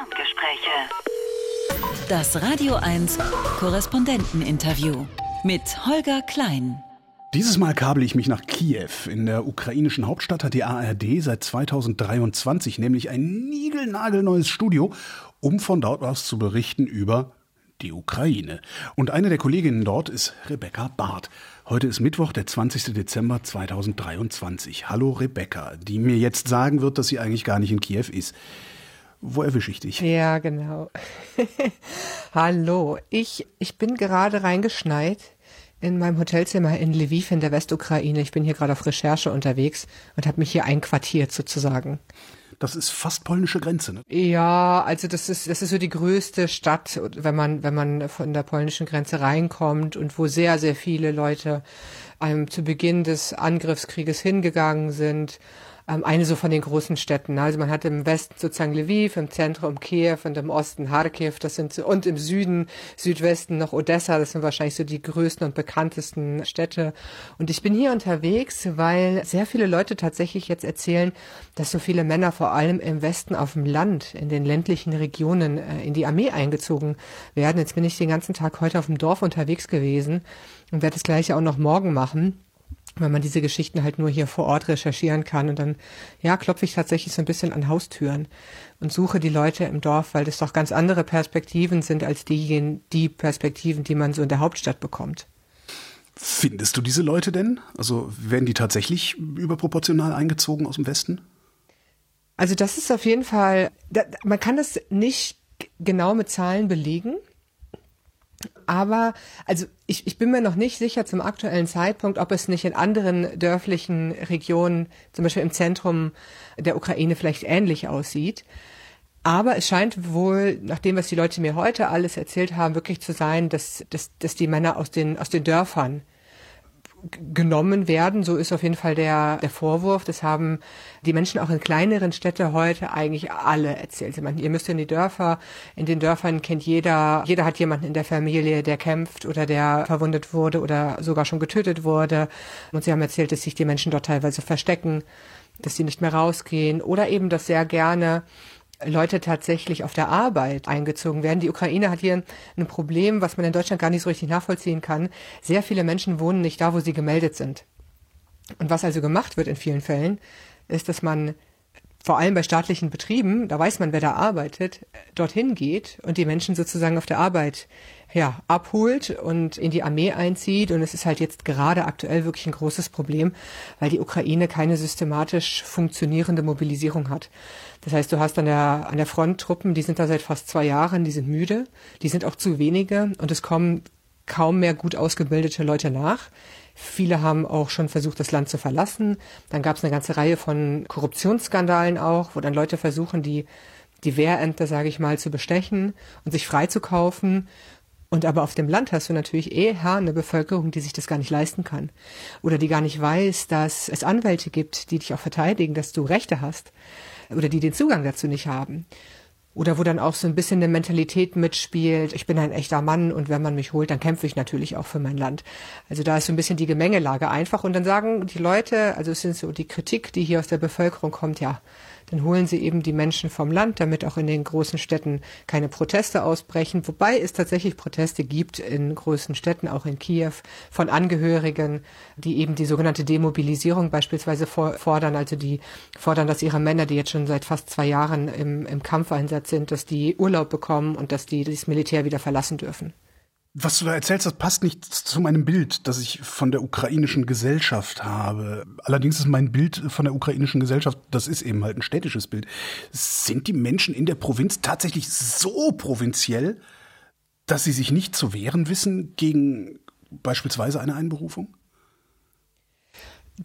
Ferngespräche. Das Radio 1 Korrespondenteninterview mit Holger Klein. Dieses Mal kabel ich mich nach Kiew. In der ukrainischen Hauptstadt hat die ARD seit 2023 nämlich ein niegelnagelneues Studio, um von dort aus zu berichten über die Ukraine. Und eine der Kolleginnen dort ist Rebecca Barth. Heute ist Mittwoch, der 20. Dezember 2023. Hallo Rebecca, die mir jetzt sagen wird, dass sie eigentlich gar nicht in Kiew ist. Wo erwische ich dich? Ja, genau. Hallo, ich, ich bin gerade reingeschneit in meinem Hotelzimmer in Lviv in der Westukraine. Ich bin hier gerade auf Recherche unterwegs und habe mich hier einquartiert sozusagen. Das ist fast polnische Grenze, ne? Ja, also das ist das ist so die größte Stadt, wenn man wenn man von der polnischen Grenze reinkommt und wo sehr sehr viele Leute einem zu Beginn des Angriffskrieges hingegangen sind ähm, eine so von den großen Städten. Also man hat im Westen sozusagen Lviv, im Zentrum Kiew und im Osten Kharkiv, das sind so, und im Süden, Südwesten noch Odessa, das sind wahrscheinlich so die größten und bekanntesten Städte. Und ich bin hier unterwegs, weil sehr viele Leute tatsächlich jetzt erzählen, dass so viele Männer vor allem im Westen auf dem Land, in den ländlichen Regionen äh, in die Armee eingezogen werden. Jetzt bin ich den ganzen Tag heute auf dem Dorf unterwegs gewesen und werde das gleiche auch noch morgen machen wenn man diese Geschichten halt nur hier vor Ort recherchieren kann. Und dann, ja, klopfe ich tatsächlich so ein bisschen an Haustüren und suche die Leute im Dorf, weil das doch ganz andere Perspektiven sind als die, die Perspektiven, die man so in der Hauptstadt bekommt. Findest du diese Leute denn? Also werden die tatsächlich überproportional eingezogen aus dem Westen? Also das ist auf jeden Fall, man kann das nicht genau mit Zahlen belegen. Aber, also ich, ich bin mir noch nicht sicher zum aktuellen Zeitpunkt, ob es nicht in anderen dörflichen Regionen, zum Beispiel im Zentrum der Ukraine, vielleicht ähnlich aussieht. Aber es scheint wohl, nach dem, was die Leute mir heute alles erzählt haben, wirklich zu sein, dass, dass, dass die Männer aus den, aus den Dörfern genommen werden. So ist auf jeden Fall der, der Vorwurf. Das haben die Menschen auch in kleineren Städten heute eigentlich alle erzählt. Sie meinten, ihr müsst in die Dörfer. In den Dörfern kennt jeder, jeder hat jemanden in der Familie, der kämpft oder der verwundet wurde oder sogar schon getötet wurde. Und sie haben erzählt, dass sich die Menschen dort teilweise verstecken, dass sie nicht mehr rausgehen oder eben, dass sehr gerne Leute tatsächlich auf der Arbeit eingezogen werden. Die Ukraine hat hier ein Problem, was man in Deutschland gar nicht so richtig nachvollziehen kann. Sehr viele Menschen wohnen nicht da, wo sie gemeldet sind. Und was also gemacht wird in vielen Fällen, ist, dass man vor allem bei staatlichen Betrieben, da weiß man, wer da arbeitet, dorthin geht und die Menschen sozusagen auf der Arbeit ja, abholt und in die Armee einzieht. Und es ist halt jetzt gerade aktuell wirklich ein großes Problem, weil die Ukraine keine systematisch funktionierende Mobilisierung hat. Das heißt, du hast an der, an der Front Truppen, die sind da seit fast zwei Jahren, die sind müde, die sind auch zu wenige und es kommen kaum mehr gut ausgebildete Leute nach. Viele haben auch schon versucht, das Land zu verlassen. Dann gab es eine ganze Reihe von Korruptionsskandalen auch, wo dann Leute versuchen, die, die Wehrämter, sage ich mal, zu bestechen und sich freizukaufen. Und aber auf dem Land hast du natürlich eher eine Bevölkerung, die sich das gar nicht leisten kann. Oder die gar nicht weiß, dass es Anwälte gibt, die dich auch verteidigen, dass du Rechte hast. Oder die den Zugang dazu nicht haben. Oder wo dann auch so ein bisschen eine Mentalität mitspielt, ich bin ein echter Mann und wenn man mich holt, dann kämpfe ich natürlich auch für mein Land. Also da ist so ein bisschen die Gemengelage einfach. Und dann sagen die Leute, also es sind so die Kritik, die hier aus der Bevölkerung kommt, ja, dann holen sie eben die Menschen vom Land, damit auch in den großen Städten keine Proteste ausbrechen. Wobei es tatsächlich Proteste gibt in großen Städten, auch in Kiew, von Angehörigen, die eben die sogenannte Demobilisierung beispielsweise fordern, also die fordern, dass ihre Männer, die jetzt schon seit fast zwei Jahren im, im Kampfeinsatz sind, dass die Urlaub bekommen und dass die das Militär wieder verlassen dürfen. Was du da erzählst, das passt nicht zu meinem Bild, das ich von der ukrainischen Gesellschaft habe. Allerdings ist mein Bild von der ukrainischen Gesellschaft, das ist eben halt ein städtisches Bild. Sind die Menschen in der Provinz tatsächlich so provinziell, dass sie sich nicht zu wehren wissen gegen beispielsweise eine Einberufung?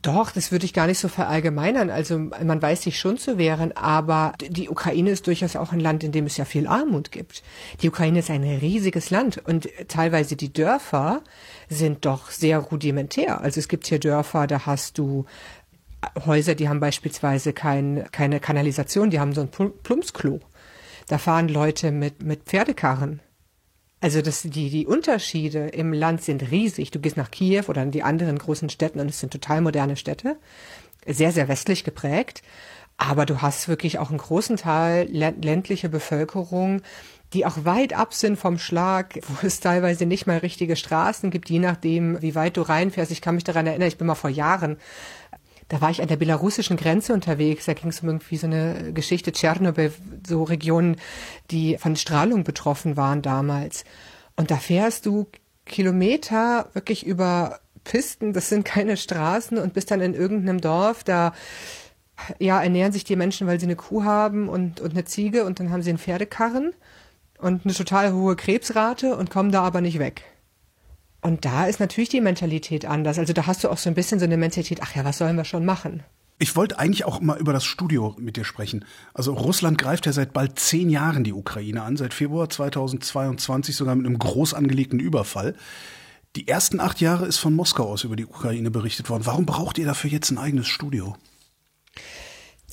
Doch, das würde ich gar nicht so verallgemeinern. Also man weiß sich schon zu wehren, aber die Ukraine ist durchaus auch ein Land, in dem es ja viel Armut gibt. Die Ukraine ist ein riesiges Land und teilweise die Dörfer sind doch sehr rudimentär. Also es gibt hier Dörfer, da hast du Häuser, die haben beispielsweise kein, keine Kanalisation, die haben so ein Plumpsklo. Da fahren Leute mit, mit Pferdekarren also das, die, die Unterschiede im Land sind riesig. Du gehst nach Kiew oder in die anderen großen Städten und es sind total moderne Städte, sehr, sehr westlich geprägt. Aber du hast wirklich auch einen großen Teil ländliche Bevölkerung, die auch weit ab sind vom Schlag, wo es teilweise nicht mal richtige Straßen gibt, je nachdem, wie weit du reinfährst. Ich kann mich daran erinnern, ich bin mal vor Jahren, da war ich an der belarussischen Grenze unterwegs, da ging es um irgendwie so eine Geschichte Tschernobyl, so Regionen, die von Strahlung betroffen waren damals. Und da fährst du Kilometer wirklich über Pisten, das sind keine Straßen und bist dann in irgendeinem Dorf, da ja, ernähren sich die Menschen, weil sie eine Kuh haben und, und eine Ziege und dann haben sie einen Pferdekarren und eine total hohe Krebsrate und kommen da aber nicht weg. Und da ist natürlich die Mentalität anders. Also da hast du auch so ein bisschen so eine Mentalität, ach ja, was sollen wir schon machen? Ich wollte eigentlich auch mal über das Studio mit dir sprechen. Also Russland greift ja seit bald zehn Jahren die Ukraine an, seit Februar 2022 sogar mit einem groß angelegten Überfall. Die ersten acht Jahre ist von Moskau aus über die Ukraine berichtet worden. Warum braucht ihr dafür jetzt ein eigenes Studio?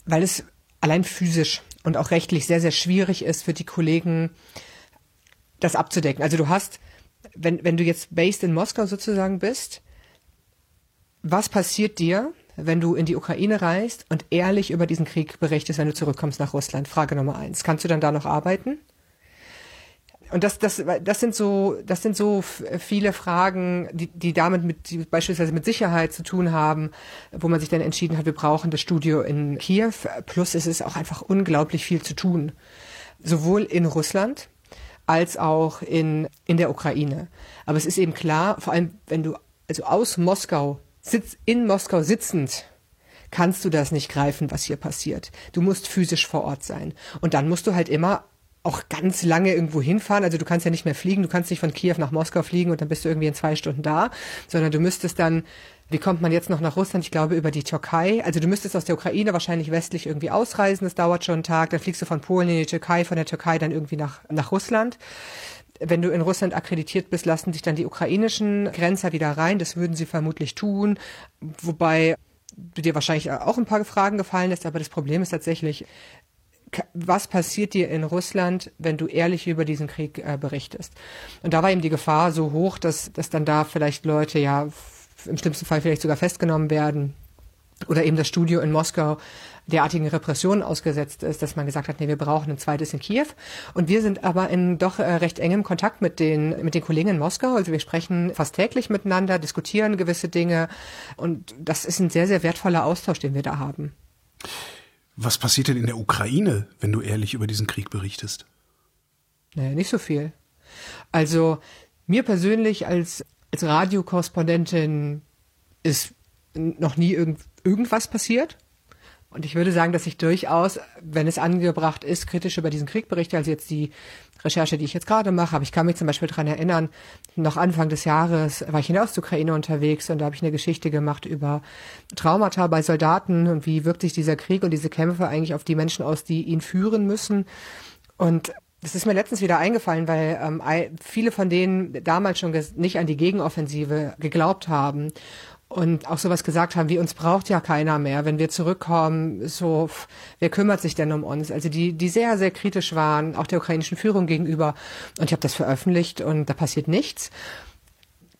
Weil es allein physisch und auch rechtlich sehr, sehr schwierig ist für die Kollegen, das abzudecken. Also du hast, wenn, wenn du jetzt based in Moskau sozusagen bist, was passiert dir, wenn du in die Ukraine reist und ehrlich über diesen Krieg berichtest, wenn du zurückkommst nach Russland? Frage Nummer eins. Kannst du dann da noch arbeiten? Und das, das, das sind so, das sind so viele Fragen, die, die damit mit, die beispielsweise mit Sicherheit zu tun haben, wo man sich dann entschieden hat, wir brauchen das Studio in Kiew. Plus es ist auch einfach unglaublich viel zu tun. Sowohl in Russland als auch in, in der Ukraine. Aber es ist eben klar, vor allem wenn du also aus Moskau sitz, in Moskau sitzend kannst du das nicht greifen, was hier passiert. Du musst physisch vor Ort sein. Und dann musst du halt immer auch ganz lange irgendwo hinfahren. Also du kannst ja nicht mehr fliegen, du kannst nicht von Kiew nach Moskau fliegen und dann bist du irgendwie in zwei Stunden da, sondern du müsstest dann, wie kommt man jetzt noch nach Russland? Ich glaube über die Türkei. Also du müsstest aus der Ukraine wahrscheinlich westlich irgendwie ausreisen, das dauert schon einen Tag, dann fliegst du von Polen in die Türkei, von der Türkei dann irgendwie nach, nach Russland. Wenn du in Russland akkreditiert bist, lassen dich dann die ukrainischen Grenzer wieder rein. Das würden sie vermutlich tun. Wobei du dir wahrscheinlich auch ein paar Fragen gefallen lässt, aber das Problem ist tatsächlich, was passiert dir in Russland, wenn du ehrlich über diesen Krieg äh, berichtest. Und da war eben die Gefahr so hoch, dass, dass dann da vielleicht Leute ja im schlimmsten Fall vielleicht sogar festgenommen werden oder eben das Studio in Moskau derartigen Repressionen ausgesetzt ist, dass man gesagt hat, nee, wir brauchen ein zweites in Kiew. Und wir sind aber in doch äh, recht engem Kontakt mit den, mit den Kollegen in Moskau. Also wir sprechen fast täglich miteinander, diskutieren gewisse Dinge. Und das ist ein sehr, sehr wertvoller Austausch, den wir da haben. Was passiert denn in der Ukraine, wenn du ehrlich über diesen Krieg berichtest? Naja, nicht so viel. Also mir persönlich als, als Radiokorrespondentin ist noch nie irgend, irgendwas passiert. Und ich würde sagen, dass ich durchaus, wenn es angebracht ist, kritisch über diesen Krieg berichte. Also jetzt die Recherche, die ich jetzt gerade mache. Aber ich kann mich zum Beispiel daran erinnern, noch Anfang des Jahres war ich in der Ostukraine unterwegs und da habe ich eine Geschichte gemacht über Traumata bei Soldaten und wie wirkt sich dieser Krieg und diese Kämpfe eigentlich auf die Menschen aus, die ihn führen müssen. Und das ist mir letztens wieder eingefallen, weil ähm, viele von denen damals schon nicht an die Gegenoffensive geglaubt haben und auch sowas gesagt haben, wie uns braucht ja keiner mehr, wenn wir zurückkommen, so, wer kümmert sich denn um uns? Also die, die sehr, sehr kritisch waren, auch der ukrainischen Führung gegenüber. Und ich habe das veröffentlicht und da passiert nichts.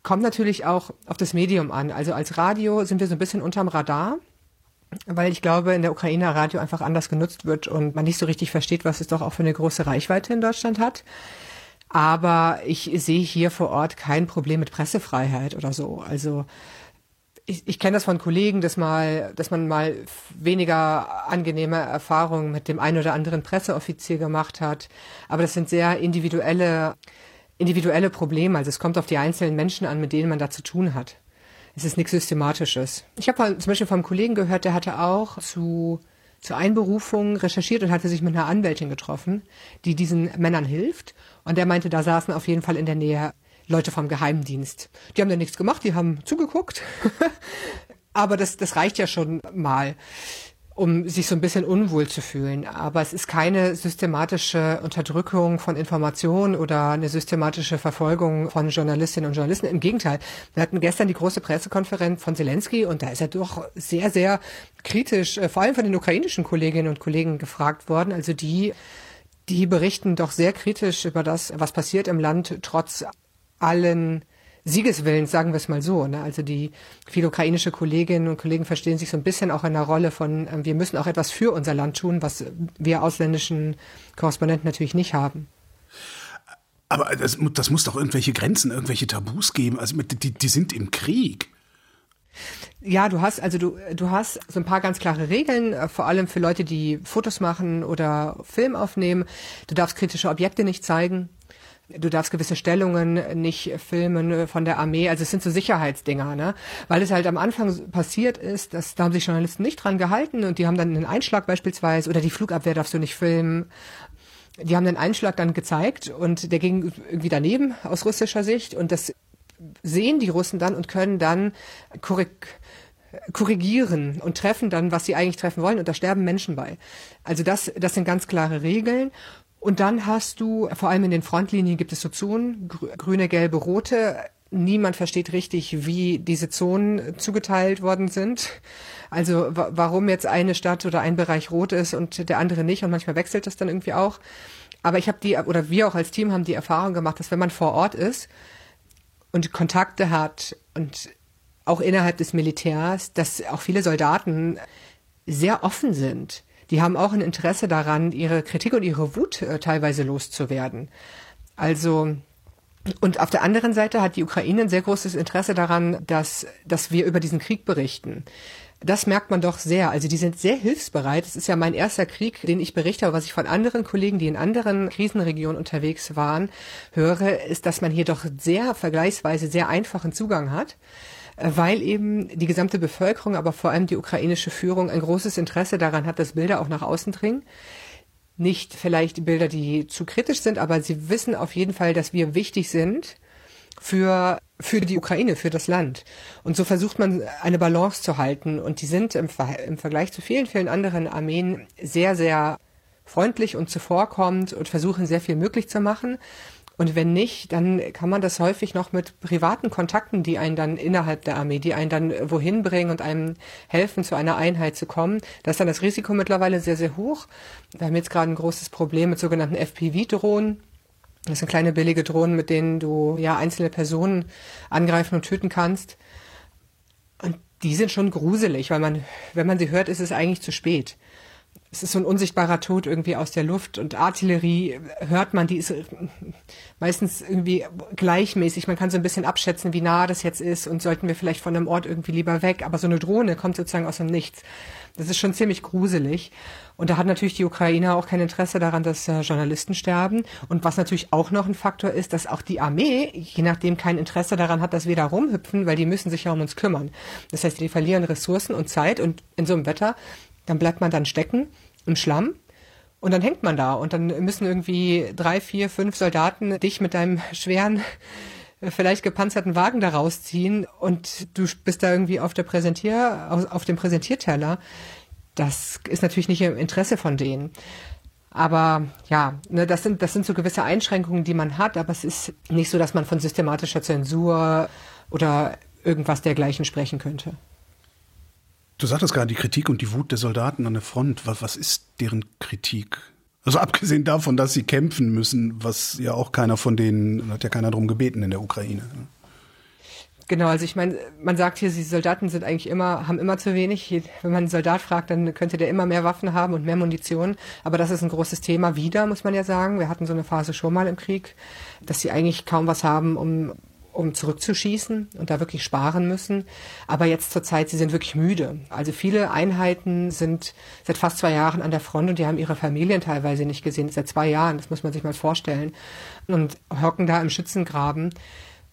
Kommt natürlich auch auf das Medium an. Also als Radio sind wir so ein bisschen unterm Radar, weil ich glaube, in der Ukraine Radio einfach anders genutzt wird und man nicht so richtig versteht, was es doch auch für eine große Reichweite in Deutschland hat. Aber ich sehe hier vor Ort kein Problem mit Pressefreiheit oder so. Also ich, ich kenne das von Kollegen, dass mal, dass man mal weniger angenehme Erfahrungen mit dem einen oder anderen Presseoffizier gemacht hat. Aber das sind sehr individuelle, individuelle Probleme. Also es kommt auf die einzelnen Menschen an, mit denen man da zu tun hat. Es ist nichts Systematisches. Ich habe zum Beispiel vom Kollegen gehört, der hatte auch zu zur Einberufung recherchiert und hatte sich mit einer Anwältin getroffen, die diesen Männern hilft. Und der meinte, da saßen auf jeden Fall in der Nähe Leute vom Geheimdienst. Die haben da nichts gemacht, die haben zugeguckt. Aber das, das reicht ja schon mal, um sich so ein bisschen unwohl zu fühlen. Aber es ist keine systematische Unterdrückung von Informationen oder eine systematische Verfolgung von Journalistinnen und Journalisten. Im Gegenteil. Wir hatten gestern die große Pressekonferenz von Zelensky und da ist er doch sehr, sehr kritisch, äh, vor allem von den ukrainischen Kolleginnen und Kollegen gefragt worden. Also die, die berichten doch sehr kritisch über das, was passiert im Land, trotz allen Siegeswillens, sagen wir es mal so. Ne? Also die viele ukrainische Kolleginnen und Kollegen verstehen sich so ein bisschen auch in der Rolle von, äh, wir müssen auch etwas für unser Land tun, was wir ausländischen Korrespondenten natürlich nicht haben. Aber das, das muss doch irgendwelche Grenzen, irgendwelche Tabus geben. Also die, die sind im Krieg. Ja, du hast also du du hast so ein paar ganz klare Regeln, äh, vor allem für Leute, die Fotos machen oder Film aufnehmen. Du darfst kritische Objekte nicht zeigen. Du darfst gewisse Stellungen nicht filmen äh, von der Armee. Also es sind so Sicherheitsdinger, ne? Weil es halt am Anfang passiert ist, dass da haben sich Journalisten nicht dran gehalten und die haben dann einen Einschlag beispielsweise oder die Flugabwehr darfst du nicht filmen. Die haben den Einschlag dann gezeigt und der ging irgendwie daneben aus russischer Sicht und das sehen die Russen dann und können dann korrigieren und treffen dann, was sie eigentlich treffen wollen. Und da sterben Menschen bei. Also das, das sind ganz klare Regeln. Und dann hast du, vor allem in den Frontlinien gibt es so Zonen, grüne, gelbe, rote. Niemand versteht richtig, wie diese Zonen zugeteilt worden sind. Also warum jetzt eine Stadt oder ein Bereich rot ist und der andere nicht. Und manchmal wechselt das dann irgendwie auch. Aber ich habe die, oder wir auch als Team haben die Erfahrung gemacht, dass wenn man vor Ort ist, und Kontakte hat und auch innerhalb des Militärs, dass auch viele Soldaten sehr offen sind. Die haben auch ein Interesse daran, ihre Kritik und ihre Wut äh, teilweise loszuwerden. Also und auf der anderen Seite hat die Ukraine ein sehr großes Interesse daran, dass, dass wir über diesen Krieg berichten. Das merkt man doch sehr. Also die sind sehr hilfsbereit. Es ist ja mein erster Krieg, den ich berichte, aber was ich von anderen Kollegen, die in anderen Krisenregionen unterwegs waren, höre, ist, dass man hier doch sehr vergleichsweise sehr einfachen Zugang hat weil eben die gesamte Bevölkerung, aber vor allem die ukrainische Führung ein großes Interesse daran hat, dass Bilder auch nach außen dringen. Nicht vielleicht Bilder, die zu kritisch sind, aber sie wissen auf jeden Fall, dass wir wichtig sind für, für die Ukraine, für das Land. Und so versucht man eine Balance zu halten. Und die sind im, Ver im Vergleich zu vielen, vielen anderen Armeen sehr, sehr freundlich und zuvorkommend und versuchen sehr viel möglich zu machen. Und wenn nicht, dann kann man das häufig noch mit privaten Kontakten, die einen dann innerhalb der Armee, die einen dann wohin bringen und einem helfen, zu einer Einheit zu kommen. Da ist dann das Risiko mittlerweile sehr, sehr hoch. Wir haben jetzt gerade ein großes Problem mit sogenannten FPV-Drohnen. Das sind kleine billige Drohnen, mit denen du ja einzelne Personen angreifen und töten kannst. Und die sind schon gruselig, weil man, wenn man sie hört, ist es eigentlich zu spät. Es ist so ein unsichtbarer Tod irgendwie aus der Luft und Artillerie hört man, die ist meistens irgendwie gleichmäßig. Man kann so ein bisschen abschätzen, wie nah das jetzt ist und sollten wir vielleicht von einem Ort irgendwie lieber weg. Aber so eine Drohne kommt sozusagen aus dem Nichts. Das ist schon ziemlich gruselig. Und da hat natürlich die Ukraine auch kein Interesse daran, dass äh, Journalisten sterben. Und was natürlich auch noch ein Faktor ist, dass auch die Armee, je nachdem, kein Interesse daran hat, dass wir da rumhüpfen, weil die müssen sich ja um uns kümmern. Das heißt, die verlieren Ressourcen und Zeit und in so einem Wetter, dann bleibt man dann stecken im Schlamm. Und dann hängt man da und dann müssen irgendwie drei, vier, fünf Soldaten dich mit deinem schweren vielleicht gepanzerten Wagen da rausziehen und du bist da irgendwie auf der Präsentier, auf dem Präsentierteller. Das ist natürlich nicht im Interesse von denen. Aber ja, ne, das sind, das sind so gewisse Einschränkungen, die man hat, aber es ist nicht so, dass man von systematischer Zensur oder irgendwas dergleichen sprechen könnte. Du sagtest gerade die Kritik und die Wut der Soldaten an der Front. Was, was ist deren Kritik? Also abgesehen davon, dass sie kämpfen müssen, was ja auch keiner von denen, hat ja keiner drum gebeten in der Ukraine. Ne? Genau, also ich meine, man sagt hier, die Soldaten sind eigentlich immer, haben immer zu wenig. Wenn man einen Soldat fragt, dann könnte der immer mehr Waffen haben und mehr Munition. Aber das ist ein großes Thema wieder, muss man ja sagen. Wir hatten so eine Phase schon mal im Krieg, dass sie eigentlich kaum was haben, um um zurückzuschießen und da wirklich sparen müssen. Aber jetzt zur Zeit, sie sind wirklich müde. Also viele Einheiten sind seit fast zwei Jahren an der Front und die haben ihre Familien teilweise nicht gesehen. Seit zwei Jahren, das muss man sich mal vorstellen. Und hocken da im Schützengraben.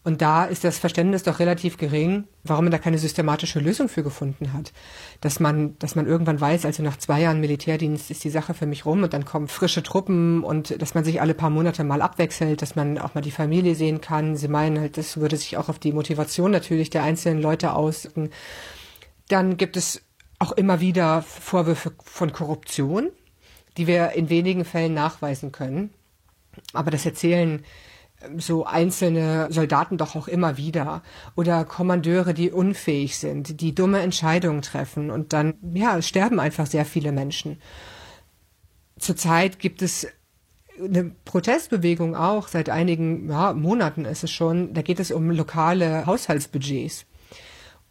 Und da ist das Verständnis doch relativ gering, warum man da keine systematische Lösung für gefunden hat. Dass man, dass man irgendwann weiß, also nach zwei Jahren Militärdienst ist die Sache für mich rum und dann kommen frische Truppen und dass man sich alle paar Monate mal abwechselt, dass man auch mal die Familie sehen kann. Sie meinen halt, das würde sich auch auf die Motivation natürlich der einzelnen Leute auswirken. Dann gibt es auch immer wieder Vorwürfe von Korruption, die wir in wenigen Fällen nachweisen können. Aber das erzählen so einzelne Soldaten doch auch immer wieder oder Kommandeure, die unfähig sind, die dumme Entscheidungen treffen und dann, ja, sterben einfach sehr viele Menschen. Zurzeit gibt es eine Protestbewegung auch, seit einigen ja, Monaten ist es schon, da geht es um lokale Haushaltsbudgets.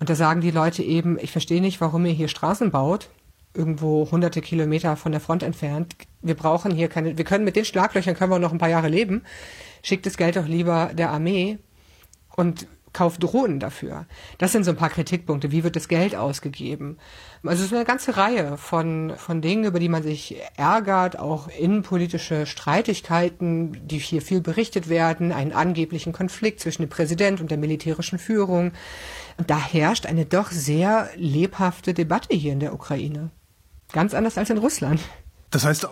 Und da sagen die Leute eben, ich verstehe nicht, warum ihr hier Straßen baut, irgendwo hunderte Kilometer von der Front entfernt. Wir brauchen hier keine, wir können mit den Schlaglöchern können wir noch ein paar Jahre leben. Schickt das Geld doch lieber der Armee und kauft Drohnen dafür. Das sind so ein paar Kritikpunkte. Wie wird das Geld ausgegeben? Also es ist eine ganze Reihe von, von Dingen, über die man sich ärgert, auch innenpolitische Streitigkeiten, die hier viel berichtet werden, einen angeblichen Konflikt zwischen dem Präsident und der militärischen Führung. Da herrscht eine doch sehr lebhafte Debatte hier in der Ukraine. Ganz anders als in Russland. Das heißt,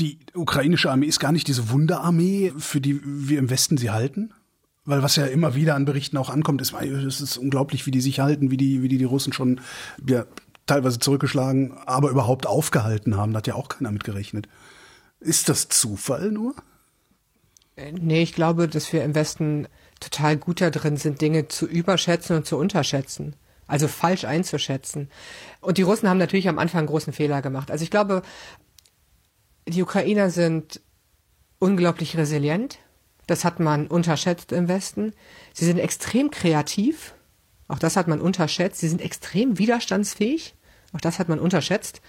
die ukrainische Armee ist gar nicht diese Wunderarmee, für die wir im Westen sie halten? Weil was ja immer wieder an Berichten auch ankommt, ist, es ist unglaublich, wie die sich halten, wie die, wie die, die Russen schon ja, teilweise zurückgeschlagen, aber überhaupt aufgehalten haben. Da hat ja auch keiner mit gerechnet. Ist das Zufall nur? Äh, nee, ich glaube, dass wir im Westen total gut da drin sind, Dinge zu überschätzen und zu unterschätzen. Also falsch einzuschätzen. Und die Russen haben natürlich am Anfang großen Fehler gemacht. Also ich glaube, die Ukrainer sind unglaublich resilient. Das hat man unterschätzt im Westen. Sie sind extrem kreativ. Auch das hat man unterschätzt. Sie sind extrem widerstandsfähig. Auch das hat man unterschätzt.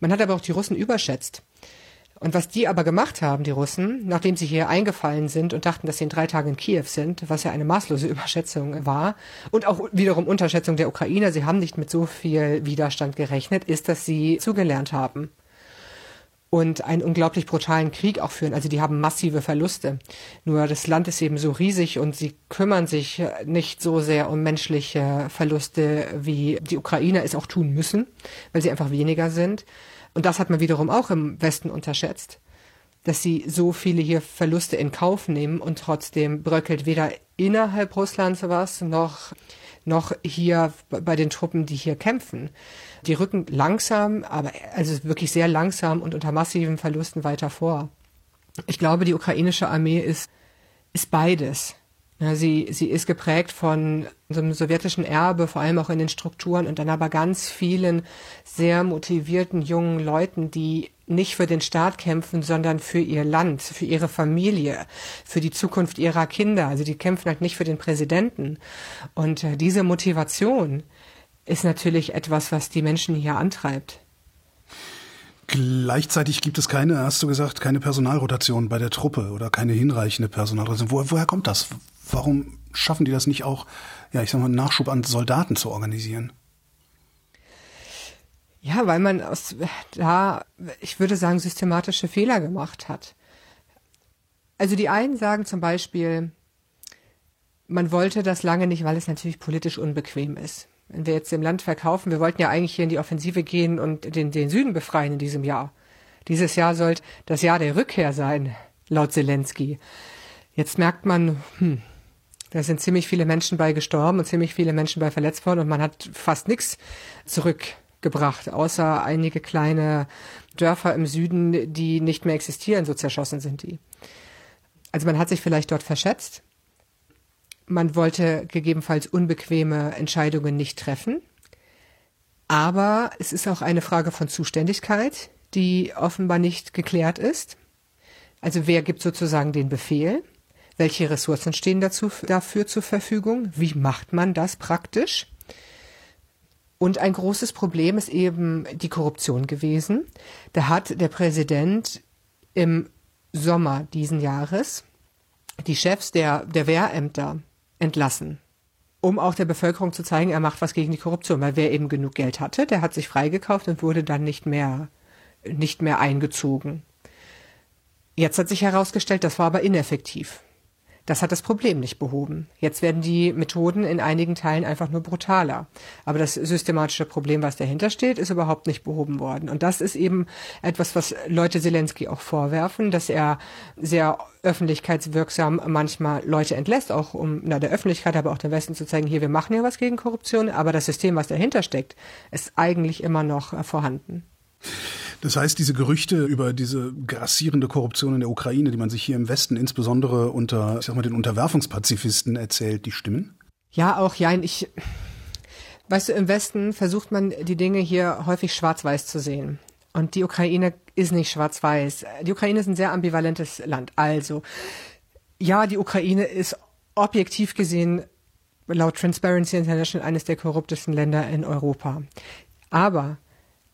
Man hat aber auch die Russen überschätzt. Und was die aber gemacht haben, die Russen, nachdem sie hier eingefallen sind und dachten, dass sie in drei Tagen in Kiew sind, was ja eine maßlose Überschätzung war, und auch wiederum Unterschätzung der Ukrainer, sie haben nicht mit so viel Widerstand gerechnet, ist, dass sie zugelernt haben und einen unglaublich brutalen Krieg auch führen. Also die haben massive Verluste. Nur das Land ist eben so riesig und sie kümmern sich nicht so sehr um menschliche Verluste, wie die Ukrainer es auch tun müssen, weil sie einfach weniger sind. Und das hat man wiederum auch im Westen unterschätzt, dass sie so viele hier Verluste in Kauf nehmen und trotzdem bröckelt weder innerhalb Russlands was noch noch hier bei den Truppen, die hier kämpfen. Die rücken langsam, aber also wirklich sehr langsam und unter massiven Verlusten weiter vor. Ich glaube, die ukrainische Armee ist, ist beides. Sie, sie ist geprägt von so einem sowjetischen Erbe, vor allem auch in den Strukturen und dann aber ganz vielen sehr motivierten jungen Leuten, die nicht für den Staat kämpfen, sondern für ihr Land, für ihre Familie, für die Zukunft ihrer Kinder. Also die kämpfen halt nicht für den Präsidenten. Und äh, diese Motivation ist natürlich etwas, was die Menschen hier antreibt. Gleichzeitig gibt es keine, hast du gesagt, keine Personalrotation bei der Truppe oder keine hinreichende Personalrotation. Wo, woher kommt das? warum schaffen die das nicht auch, ja, ich sag mal, Nachschub an Soldaten zu organisieren? Ja, weil man aus da, ich würde sagen, systematische Fehler gemacht hat. Also die einen sagen zum Beispiel, man wollte das lange nicht, weil es natürlich politisch unbequem ist. Wenn wir jetzt im Land verkaufen, wir wollten ja eigentlich hier in die Offensive gehen und den, den Süden befreien in diesem Jahr. Dieses Jahr sollte das Jahr der Rückkehr sein, laut Zelensky. Jetzt merkt man, hm, da sind ziemlich viele Menschen bei gestorben und ziemlich viele Menschen bei verletzt worden und man hat fast nichts zurückgebracht, außer einige kleine Dörfer im Süden, die nicht mehr existieren, so zerschossen sind die. Also man hat sich vielleicht dort verschätzt. Man wollte gegebenenfalls unbequeme Entscheidungen nicht treffen. Aber es ist auch eine Frage von Zuständigkeit, die offenbar nicht geklärt ist. Also wer gibt sozusagen den Befehl? Welche Ressourcen stehen dazu, dafür zur Verfügung? Wie macht man das praktisch? Und ein großes Problem ist eben die Korruption gewesen. Da hat der Präsident im Sommer diesen Jahres die Chefs der, der Wehrämter entlassen, um auch der Bevölkerung zu zeigen, er macht was gegen die Korruption, weil wer eben genug Geld hatte, der hat sich freigekauft und wurde dann nicht mehr, nicht mehr eingezogen. Jetzt hat sich herausgestellt, das war aber ineffektiv. Das hat das Problem nicht behoben. Jetzt werden die Methoden in einigen Teilen einfach nur brutaler. Aber das systematische Problem, was dahinter steht, ist überhaupt nicht behoben worden. Und das ist eben etwas, was Leute Zelensky auch vorwerfen, dass er sehr öffentlichkeitswirksam manchmal Leute entlässt, auch um na, der Öffentlichkeit, aber auch dem Westen zu zeigen, hier, wir machen ja was gegen Korruption, aber das System, was dahinter steckt, ist eigentlich immer noch äh, vorhanden. Das heißt, diese Gerüchte über diese grassierende Korruption in der Ukraine, die man sich hier im Westen insbesondere unter, ich sag mal, den Unterwerfungspazifisten erzählt, die stimmen? Ja, auch ja. Ich, weißt du, im Westen versucht man die Dinge hier häufig schwarz-weiß zu sehen. Und die Ukraine ist nicht schwarz-weiß. Die Ukraine ist ein sehr ambivalentes Land. Also, ja, die Ukraine ist objektiv gesehen laut Transparency International eines der korruptesten Länder in Europa. Aber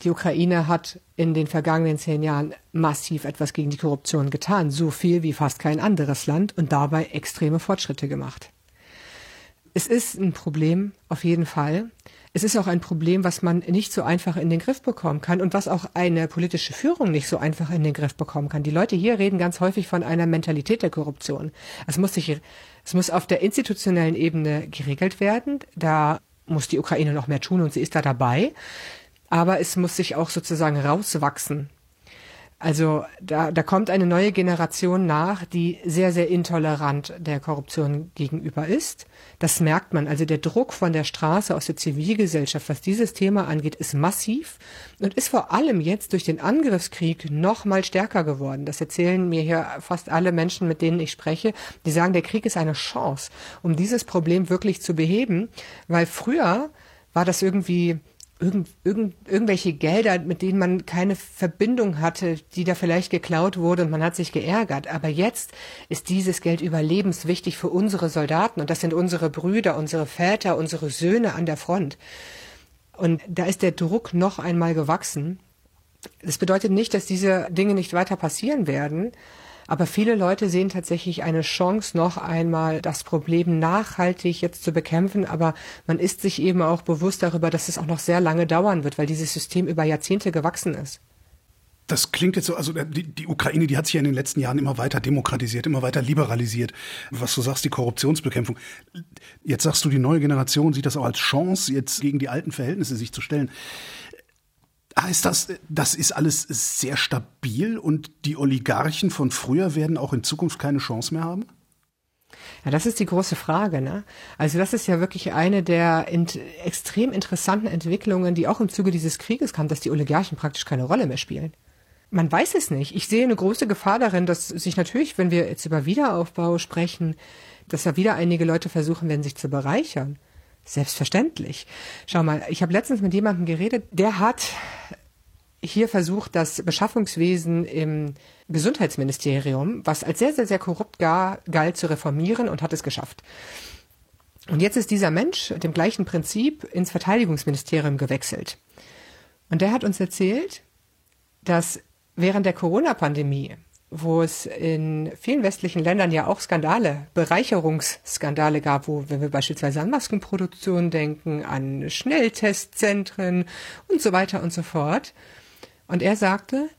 die Ukraine hat in den vergangenen zehn Jahren massiv etwas gegen die Korruption getan, so viel wie fast kein anderes Land und dabei extreme Fortschritte gemacht. Es ist ein Problem, auf jeden Fall. Es ist auch ein Problem, was man nicht so einfach in den Griff bekommen kann und was auch eine politische Führung nicht so einfach in den Griff bekommen kann. Die Leute hier reden ganz häufig von einer Mentalität der Korruption. Es muss sich, es muss auf der institutionellen Ebene geregelt werden. Da muss die Ukraine noch mehr tun und sie ist da dabei aber es muss sich auch sozusagen rauswachsen. Also da, da kommt eine neue Generation nach, die sehr, sehr intolerant der Korruption gegenüber ist. Das merkt man. Also der Druck von der Straße aus der Zivilgesellschaft, was dieses Thema angeht, ist massiv und ist vor allem jetzt durch den Angriffskrieg noch mal stärker geworden. Das erzählen mir hier fast alle Menschen, mit denen ich spreche. Die sagen, der Krieg ist eine Chance, um dieses Problem wirklich zu beheben, weil früher war das irgendwie irgend, irgend, irgendwelche Gelder, mit denen man keine Verbindung hatte, die da vielleicht geklaut wurde und man hat sich geärgert. Aber jetzt ist dieses Geld überlebenswichtig für unsere Soldaten und das sind unsere Brüder, unsere Väter, unsere Söhne an der Front. Und da ist der Druck noch einmal gewachsen. Das bedeutet nicht, dass diese Dinge nicht weiter passieren werden, aber viele Leute sehen tatsächlich eine Chance, noch einmal das Problem nachhaltig jetzt zu bekämpfen. Aber man ist sich eben auch bewusst darüber, dass es auch noch sehr lange dauern wird, weil dieses System über Jahrzehnte gewachsen ist. Das klingt jetzt so, also die, die, Ukraine, die hat sich ja in den letzten Jahren immer weiter demokratisiert, immer weiter liberalisiert. Was du sagst, die Korruptionsbekämpfung. Jetzt sagst du, die neue Generation sieht das auch als Chance, jetzt gegen die alten Verhältnisse sich zu stellen. Heißt das, das ist alles sehr stabil und die Oligarchen von früher werden auch in Zukunft keine Chance mehr haben? Ja, das ist die große Frage. Ne? Also das ist ja wirklich eine der int extrem interessanten Entwicklungen, die auch im Zuge dieses Krieges kam, dass die Oligarchen praktisch keine Rolle mehr spielen. Man weiß es nicht. Ich sehe eine große Gefahr darin, dass sich natürlich, wenn wir jetzt über Wiederaufbau sprechen, dass da wieder einige Leute versuchen werden, sich zu bereichern. Selbstverständlich. Schau mal, ich habe letztens mit jemandem geredet, der hat hier versucht, das Beschaffungswesen im Gesundheitsministerium, was als sehr, sehr, sehr korrupt galt, zu reformieren und hat es geschafft. Und jetzt ist dieser Mensch dem gleichen Prinzip ins Verteidigungsministerium gewechselt. Und der hat uns erzählt, dass während der Corona-Pandemie wo es in vielen westlichen Ländern ja auch Skandale, Bereicherungsskandale gab, wo, wenn wir beispielsweise an Maskenproduktion denken, an Schnelltestzentren und so weiter und so fort. Und er sagte,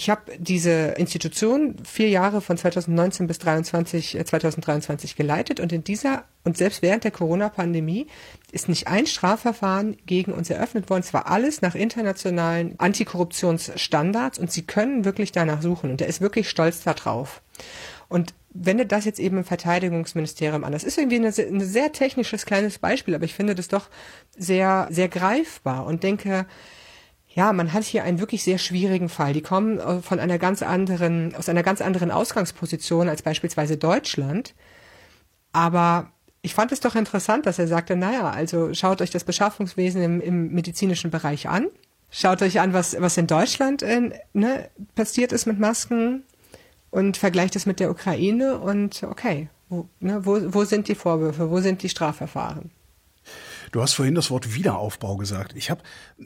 ich habe diese Institution vier Jahre von 2019 bis 23, 2023 äh, geleitet und in dieser und selbst während der Corona-Pandemie ist nicht ein Strafverfahren gegen uns eröffnet worden. Es war alles nach internationalen Antikorruptionsstandards und sie können wirklich danach suchen und er ist wirklich stolz darauf. Und wendet das jetzt eben im Verteidigungsministerium an. Das ist irgendwie ein sehr technisches kleines Beispiel, aber ich finde das doch sehr, sehr greifbar und denke, ja, man hat hier einen wirklich sehr schwierigen Fall. Die kommen äh, von einer ganz anderen, aus einer ganz anderen Ausgangsposition als beispielsweise Deutschland. Aber ich fand es doch interessant, dass er sagte, naja, also schaut euch das Beschaffungswesen im, im medizinischen Bereich an. Schaut euch an, was, was in Deutschland äh, ne, passiert ist mit Masken und vergleicht es mit der Ukraine und okay, wo, ne, wo, wo sind die Vorwürfe, wo sind die Strafverfahren? Du hast vorhin das Wort Wiederaufbau gesagt. Ich habe,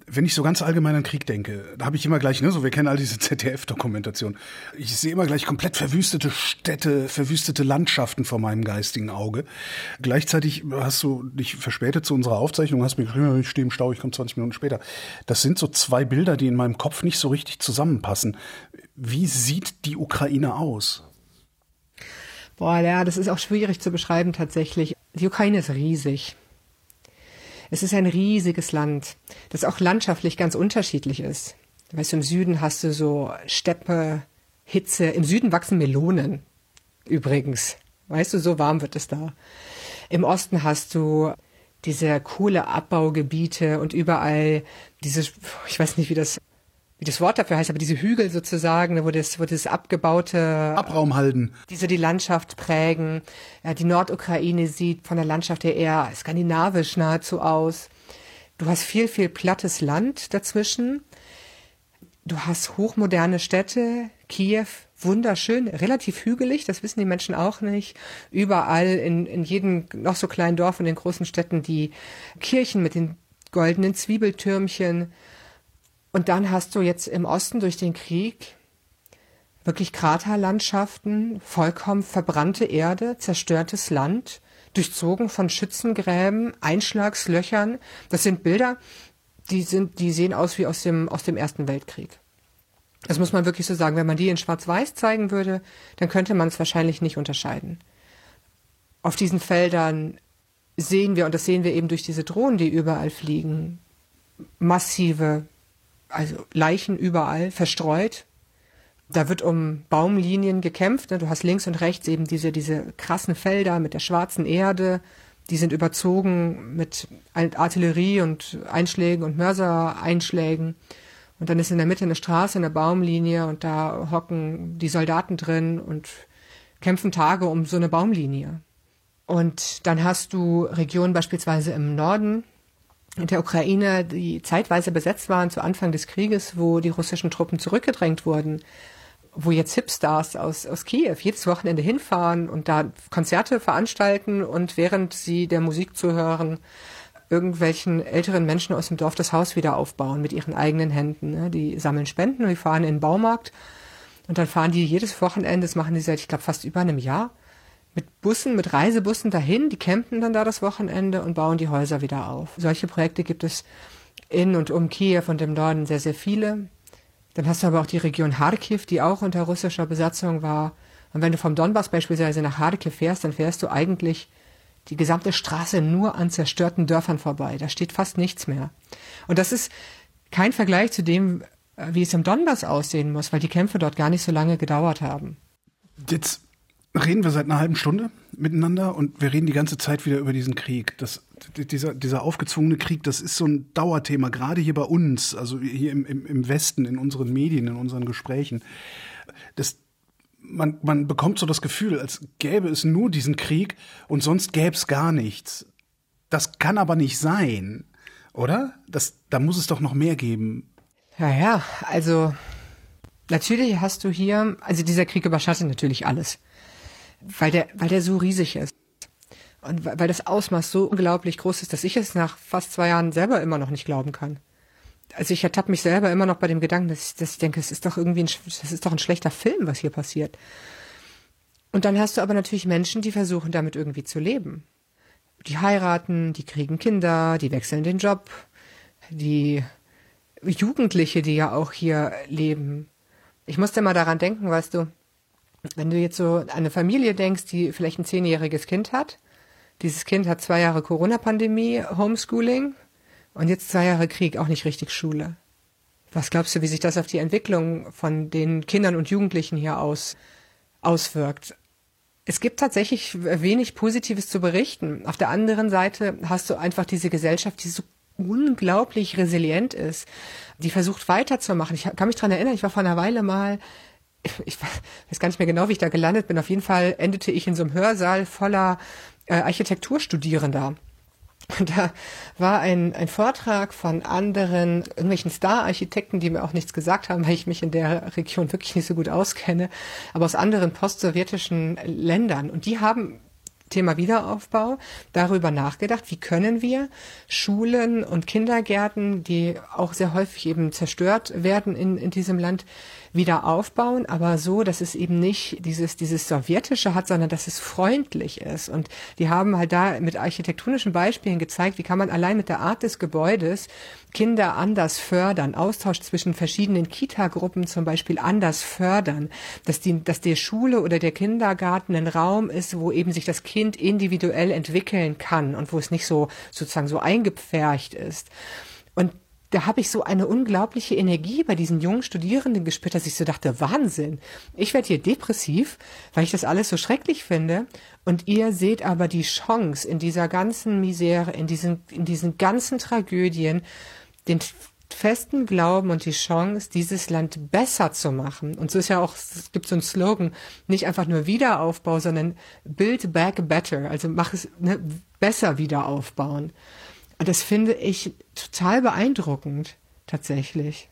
wenn ich so ganz allgemein an Krieg denke, da habe ich immer gleich, ne, so wir kennen all diese ZDF-Dokumentation. Ich sehe immer gleich komplett verwüstete Städte, verwüstete Landschaften vor meinem geistigen Auge. Gleichzeitig hast du dich verspätet zu unserer Aufzeichnung, hast mir geschrieben, ich stehe im Stau, ich komme 20 Minuten später. Das sind so zwei Bilder, die in meinem Kopf nicht so richtig zusammenpassen. Wie sieht die Ukraine aus? Boah, ja, das ist auch schwierig zu beschreiben tatsächlich. Die Ukraine ist riesig. Es ist ein riesiges Land, das auch landschaftlich ganz unterschiedlich ist. Weißt du, im Süden hast du so Steppe, Hitze. Im Süden wachsen Melonen. Übrigens. Weißt du, so warm wird es da. Im Osten hast du diese Kohleabbaugebiete und überall diese, ich weiß nicht, wie das wie das Wort dafür heißt, aber diese Hügel sozusagen, wo das, wo das abgebaute Abraum halten, die so die Landschaft prägen. Die Nordukraine sieht von der Landschaft her eher skandinavisch nahezu aus. Du hast viel, viel plattes Land dazwischen. Du hast hochmoderne Städte, Kiew, wunderschön, relativ hügelig, das wissen die Menschen auch nicht. Überall in, in jedem noch so kleinen Dorf und in den großen Städten die Kirchen mit den goldenen Zwiebeltürmchen. Und dann hast du jetzt im Osten durch den Krieg wirklich Kraterlandschaften, vollkommen verbrannte Erde, zerstörtes Land, durchzogen von Schützengräben, Einschlagslöchern. Das sind Bilder, die sind, die sehen aus wie aus dem, aus dem Ersten Weltkrieg. Das muss man wirklich so sagen. Wenn man die in Schwarz-Weiß zeigen würde, dann könnte man es wahrscheinlich nicht unterscheiden. Auf diesen Feldern sehen wir, und das sehen wir eben durch diese Drohnen, die überall fliegen, massive, also Leichen überall verstreut. Da wird um Baumlinien gekämpft. Ne? Du hast links und rechts eben diese, diese krassen Felder mit der schwarzen Erde. Die sind überzogen mit Artillerie und Einschlägen und Mörsereinschlägen. Und dann ist in der Mitte eine Straße, eine Baumlinie und da hocken die Soldaten drin und kämpfen Tage um so eine Baumlinie. Und dann hast du Regionen beispielsweise im Norden der Ukraine, die zeitweise besetzt waren zu Anfang des Krieges, wo die russischen Truppen zurückgedrängt wurden, wo jetzt Hipstars aus, aus Kiew jedes Wochenende hinfahren und da Konzerte veranstalten und während sie der Musik zuhören, irgendwelchen älteren Menschen aus dem Dorf das Haus wieder aufbauen mit ihren eigenen Händen. Ne? Die sammeln Spenden die fahren in den Baumarkt und dann fahren die jedes Wochenende, das machen die seit, ich glaube, fast über einem Jahr, mit Bussen, mit Reisebussen dahin, die campen dann da das Wochenende und bauen die Häuser wieder auf. Solche Projekte gibt es in und um Kiew und im Norden sehr, sehr viele. Dann hast du aber auch die Region Kharkiv, die auch unter russischer Besatzung war. Und wenn du vom Donbass beispielsweise nach Kharkiv fährst, dann fährst du eigentlich die gesamte Straße nur an zerstörten Dörfern vorbei. Da steht fast nichts mehr. Und das ist kein Vergleich zu dem, äh, wie es im Donbass aussehen muss, weil die Kämpfe dort gar nicht so lange gedauert haben. Jetzt reden wir seit einer halben Stunde miteinander und wir reden die ganze Zeit wieder über diesen Krieg. Das, dieser, dieser aufgezwungene Krieg, das ist so ein Dauerthema, gerade hier bei uns, also hier im, im, im Westen, in unseren Medien, in unseren Gesprächen. Das, man, man bekommt so das Gefühl, als gäbe es nur diesen Krieg und sonst gäbe es gar nichts. Das kann aber nicht sein, oder? Das, da muss es doch noch mehr geben. Ja, ja, also natürlich hast du hier, also dieser Krieg überschattet natürlich alles, weil der, weil der so riesig ist. Und weil das Ausmaß so unglaublich groß ist, dass ich es nach fast zwei Jahren selber immer noch nicht glauben kann also ich ertappe mich selber immer noch bei dem Gedanken, dass ich, dass ich denke, es ist doch irgendwie ein, das ist doch ein schlechter Film, was hier passiert. Und dann hast du aber natürlich Menschen, die versuchen, damit irgendwie zu leben. Die heiraten, die kriegen Kinder, die wechseln den Job, die Jugendliche, die ja auch hier leben. Ich musste mal daran denken, weißt du, wenn du jetzt so an eine Familie denkst, die vielleicht ein zehnjähriges Kind hat, dieses Kind hat zwei Jahre Corona-Pandemie, Homeschooling, und jetzt zwei Jahre Krieg, auch nicht richtig Schule. Was glaubst du, wie sich das auf die Entwicklung von den Kindern und Jugendlichen hier aus, auswirkt? Es gibt tatsächlich wenig Positives zu berichten. Auf der anderen Seite hast du einfach diese Gesellschaft, die so unglaublich resilient ist, die versucht weiterzumachen. Ich kann mich dran erinnern, ich war vor einer Weile mal, ich weiß gar nicht mehr genau, wie ich da gelandet bin. Auf jeden Fall endete ich in so einem Hörsaal voller äh, Architekturstudierender. Da war ein, ein Vortrag von anderen, irgendwelchen Star-Architekten, die mir auch nichts gesagt haben, weil ich mich in der Region wirklich nicht so gut auskenne, aber aus anderen postsowjetischen Ländern. Und die haben Thema Wiederaufbau darüber nachgedacht, wie können wir Schulen und Kindergärten, die auch sehr häufig eben zerstört werden in, in diesem Land, wieder aufbauen, aber so, dass es eben nicht dieses, dieses Sowjetische hat, sondern dass es freundlich ist. Und die haben halt da mit architektonischen Beispielen gezeigt, wie kann man allein mit der Art des Gebäudes Kinder anders fördern, Austausch zwischen verschiedenen Kita-Gruppen zum Beispiel anders fördern, dass die, dass der Schule oder der Kindergarten ein Raum ist, wo eben sich das Kind individuell entwickeln kann und wo es nicht so sozusagen so eingepfercht ist. Da habe ich so eine unglaubliche Energie bei diesen jungen Studierenden gespürt, dass ich so dachte, Wahnsinn, ich werde hier depressiv, weil ich das alles so schrecklich finde. Und ihr seht aber die Chance in dieser ganzen Misere, in diesen, in diesen ganzen Tragödien, den festen Glauben und die Chance, dieses Land besser zu machen. Und so ist ja auch, es gibt so einen Slogan, nicht einfach nur Wiederaufbau, sondern Build Back Better, also mach es ne, besser wieder aufbauen. Und das finde ich total beeindruckend, tatsächlich.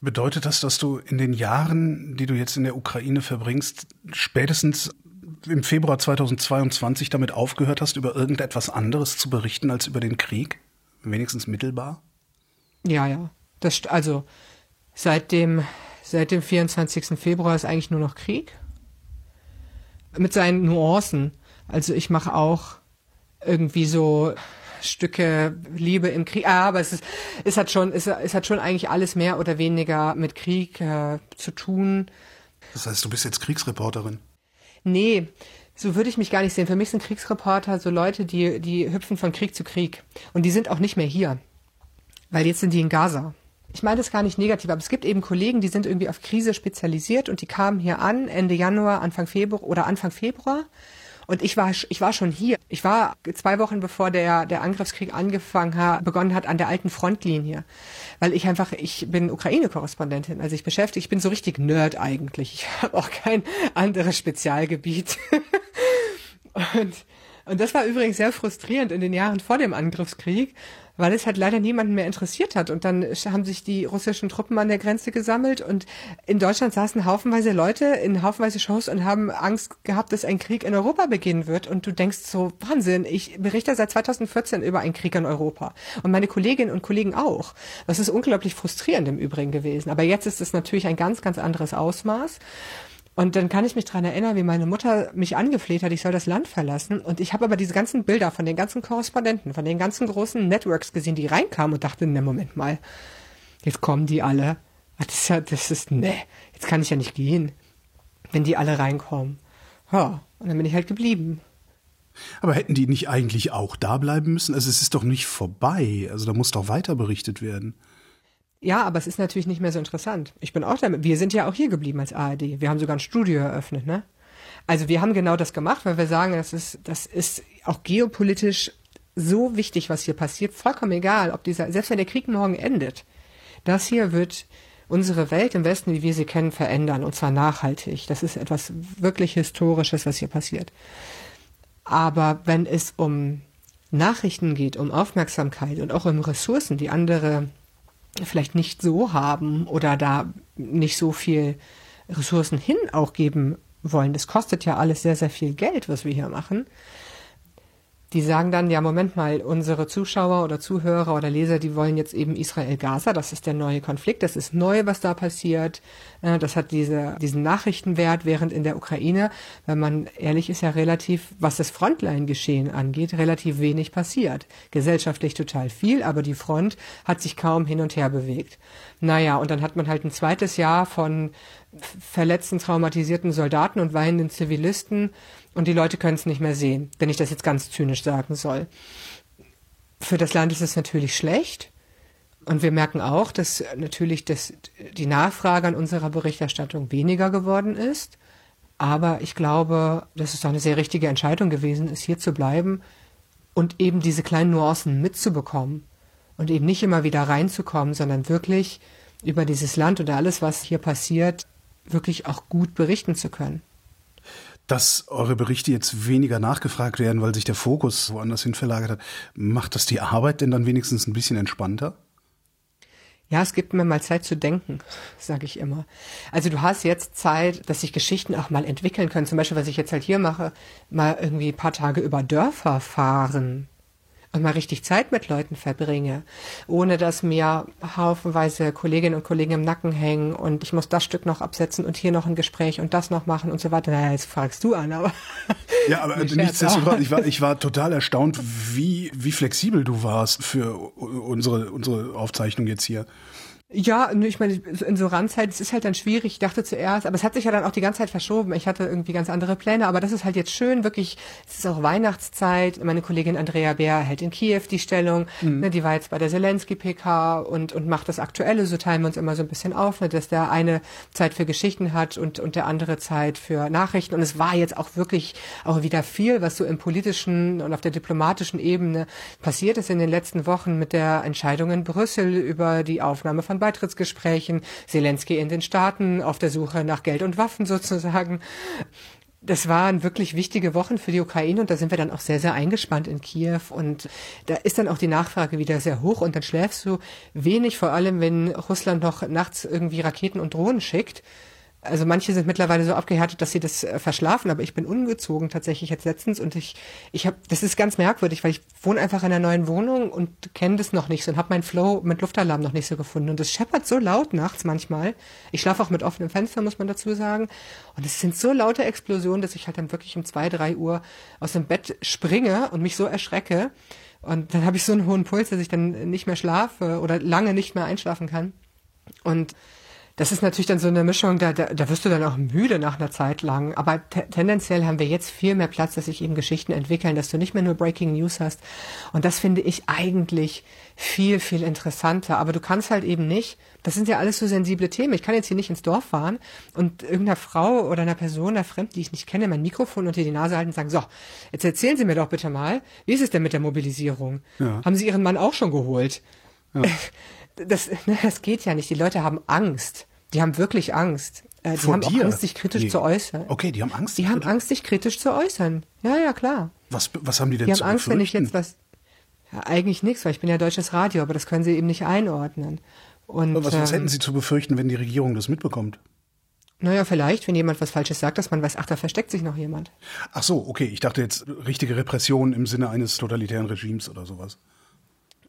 Bedeutet das, dass du in den Jahren, die du jetzt in der Ukraine verbringst, spätestens im Februar 2022 damit aufgehört hast, über irgendetwas anderes zu berichten als über den Krieg? Wenigstens mittelbar? Ja, ja. Das, also seit dem, seit dem 24. Februar ist eigentlich nur noch Krieg. Mit seinen Nuancen. Also ich mache auch irgendwie so Stücke Liebe im Krieg. Ah, aber es ist, es hat schon, es, es hat schon eigentlich alles mehr oder weniger mit Krieg äh, zu tun. Das heißt, du bist jetzt Kriegsreporterin? Nee, so würde ich mich gar nicht sehen. Für mich sind Kriegsreporter so Leute, die, die hüpfen von Krieg zu Krieg. Und die sind auch nicht mehr hier. Weil jetzt sind die in Gaza. Ich meine das gar nicht negativ, aber es gibt eben Kollegen, die sind irgendwie auf Krise spezialisiert und die kamen hier an Ende Januar, Anfang Februar oder Anfang Februar und ich war, ich war schon hier. Ich war zwei Wochen bevor der, der Angriffskrieg angefangen hat, begonnen hat an der alten Frontlinie. Weil ich einfach, ich bin Ukraine-Korrespondentin. Also ich beschäftige, ich bin so richtig Nerd eigentlich. Ich habe auch kein anderes Spezialgebiet. und, und das war übrigens sehr frustrierend in den Jahren vor dem Angriffskrieg, weil es halt leider niemanden mehr interessiert hat. Und dann haben sich die russischen Truppen an der Grenze gesammelt und in Deutschland saßen haufenweise Leute in haufenweise Shows und haben Angst gehabt, dass ein Krieg in Europa beginnen wird. Und du denkst so, Wahnsinn, ich berichte seit 2014 über einen Krieg in Europa. Und meine Kolleginnen und Kollegen auch. Das ist unglaublich frustrierend im Übrigen gewesen. Aber jetzt ist es natürlich ein ganz, ganz anderes Ausmaß. Und dann kann ich mich dran erinnern, wie meine Mutter mich angefleht hat, ich soll das Land verlassen. Und ich habe aber diese ganzen Bilder von den ganzen Korrespondenten, von den ganzen großen Networks gesehen, die reinkamen und dachte, ne, Moment mal, jetzt kommen die alle. Das ist ja, das ist, ne, jetzt kann ich ja nicht gehen, wenn die alle reinkommen. Ja, und dann bin ich halt geblieben. Aber hätten die nicht eigentlich auch da bleiben müssen? Also es ist doch nicht vorbei. Also da muss doch weiter berichtet werden. Ja, aber es ist natürlich nicht mehr so interessant. Ich bin auch damit. Wir sind ja auch hier geblieben als ARD. Wir haben sogar ein Studio eröffnet, ne? Also wir haben genau das gemacht, weil wir sagen, das ist, das ist auch geopolitisch so wichtig, was hier passiert. Vollkommen egal, ob dieser, selbst wenn der Krieg morgen endet. Das hier wird unsere Welt im Westen, wie wir sie kennen, verändern. Und zwar nachhaltig. Das ist etwas wirklich Historisches, was hier passiert. Aber wenn es um Nachrichten geht, um Aufmerksamkeit und auch um Ressourcen, die andere vielleicht nicht so haben oder da nicht so viel Ressourcen hin auch geben wollen. Das kostet ja alles sehr, sehr viel Geld, was wir hier machen die sagen dann, ja, Moment mal, unsere Zuschauer oder Zuhörer oder Leser, die wollen jetzt eben Israel-Gaza, das ist der neue Konflikt, das ist neu, was da passiert, äh, das hat diese, diesen Nachrichtenwert, während in der Ukraine, wenn man ehrlich ist, ja relativ, was das Frontline-Geschehen angeht, relativ wenig passiert. Gesellschaftlich total viel, aber die Front hat sich kaum hin und her bewegt. Naja, und dann hat man halt ein zweites Jahr von verletzten, traumatisierten Soldaten und weinenden Zivilisten und die Leute können es nicht mehr sehen, wenn ich das jetzt ganz zynisch sagen soll. Für das Land ist es natürlich schlecht. Und wir merken auch, dass natürlich das, die Nachfrage an unserer Berichterstattung weniger geworden ist. Aber ich glaube, dass es doch eine sehr richtige Entscheidung gewesen ist, hier zu bleiben und eben diese kleinen Nuancen mitzubekommen und eben nicht immer wieder reinzukommen, sondern wirklich über dieses Land oder alles, was hier passiert, wirklich auch gut berichten zu können. Dass eure Berichte jetzt weniger nachgefragt werden, weil sich der Fokus woanders hin verlagert hat, macht das die Arbeit denn dann wenigstens ein bisschen entspannter? Ja, es gibt mir mal Zeit zu denken, sage ich immer. Also du hast jetzt Zeit, dass sich Geschichten auch mal entwickeln können. Zum Beispiel, was ich jetzt halt hier mache, mal irgendwie ein paar Tage über Dörfer fahren und mal richtig Zeit mit Leuten verbringe, ohne dass mir haufenweise Kolleginnen und Kollegen im Nacken hängen und ich muss das Stück noch absetzen und hier noch ein Gespräch und das noch machen und so weiter. Naja, jetzt fragst du an, aber. Ja, aber nichtsdestotrotz, ich war, ich war total erstaunt, wie, wie flexibel du warst für unsere, unsere Aufzeichnung jetzt hier. Ja, ich meine, in so Randzeit, es ist halt dann schwierig. Ich dachte zuerst, aber es hat sich ja dann auch die ganze Zeit verschoben. Ich hatte irgendwie ganz andere Pläne, aber das ist halt jetzt schön, wirklich. Es ist auch Weihnachtszeit. Meine Kollegin Andrea Bär hält in Kiew die Stellung. Mhm. Ne, die war jetzt bei der Zelensky-PK und, und macht das Aktuelle. So teilen wir uns immer so ein bisschen auf, ne, dass der eine Zeit für Geschichten hat und, und der andere Zeit für Nachrichten. Und es war jetzt auch wirklich auch wieder viel, was so im politischen und auf der diplomatischen Ebene passiert ist in den letzten Wochen mit der Entscheidung in Brüssel über die Aufnahme von Beitrittsgesprächen, Zelensky in den Staaten auf der Suche nach Geld und Waffen sozusagen. das waren wirklich wichtige Wochen für die Ukraine und da sind wir dann auch sehr, sehr eingespannt in Kiew und da ist dann auch die Nachfrage wieder sehr hoch und dann schläfst du wenig, vor allem wenn Russland noch nachts irgendwie Raketen und Drohnen schickt also manche sind mittlerweile so abgehärtet, dass sie das äh, verschlafen, aber ich bin ungezogen tatsächlich jetzt letztens und ich ich habe das ist ganz merkwürdig, weil ich wohne einfach in einer neuen Wohnung und kenne das noch nicht so und habe meinen Flow mit Luftalarm noch nicht so gefunden. Und es scheppert so laut nachts manchmal. Ich schlafe auch mit offenem Fenster, muss man dazu sagen, und es sind so laute Explosionen, dass ich halt dann wirklich um zwei drei Uhr aus dem Bett springe und mich so erschrecke. Und dann habe ich so einen hohen Puls, dass ich dann nicht mehr schlafe oder lange nicht mehr einschlafen kann. Und das ist natürlich dann so eine Mischung, da, da, da wirst du dann auch müde nach einer Zeit lang. Aber tendenziell haben wir jetzt viel mehr Platz, dass sich eben Geschichten entwickeln, dass du nicht mehr nur Breaking News hast. Und das finde ich eigentlich viel, viel interessanter. Aber du kannst halt eben nicht, das sind ja alles so sensible Themen. Ich kann jetzt hier nicht ins Dorf fahren und irgendeiner Frau oder einer Person, einer Fremd, die ich nicht kenne, mein Mikrofon unter die Nase halten und sagen, so, jetzt erzählen Sie mir doch bitte mal, wie ist es denn mit der Mobilisierung? Ja. Haben Sie Ihren Mann auch schon geholt? Ja. Das, ne, das geht ja nicht. Die Leute haben Angst. Die haben wirklich Angst. Äh, die Vor haben dir? auch Angst, sich kritisch nee. zu äußern. Okay, die haben Angst. Die haben Angst, sich kritisch zu äußern. Ja, ja, klar. Was, was haben die denn die zu haben Angst, wenn ich jetzt was. Ja, eigentlich nichts, weil ich bin ja deutsches Radio, aber das können sie eben nicht einordnen. Und, was, was ähm, hätten sie zu befürchten, wenn die Regierung das mitbekommt? Naja, vielleicht, wenn jemand was Falsches sagt, dass man weiß, ach, da versteckt sich noch jemand. Ach so, okay. Ich dachte jetzt richtige Repression im Sinne eines totalitären Regimes oder sowas.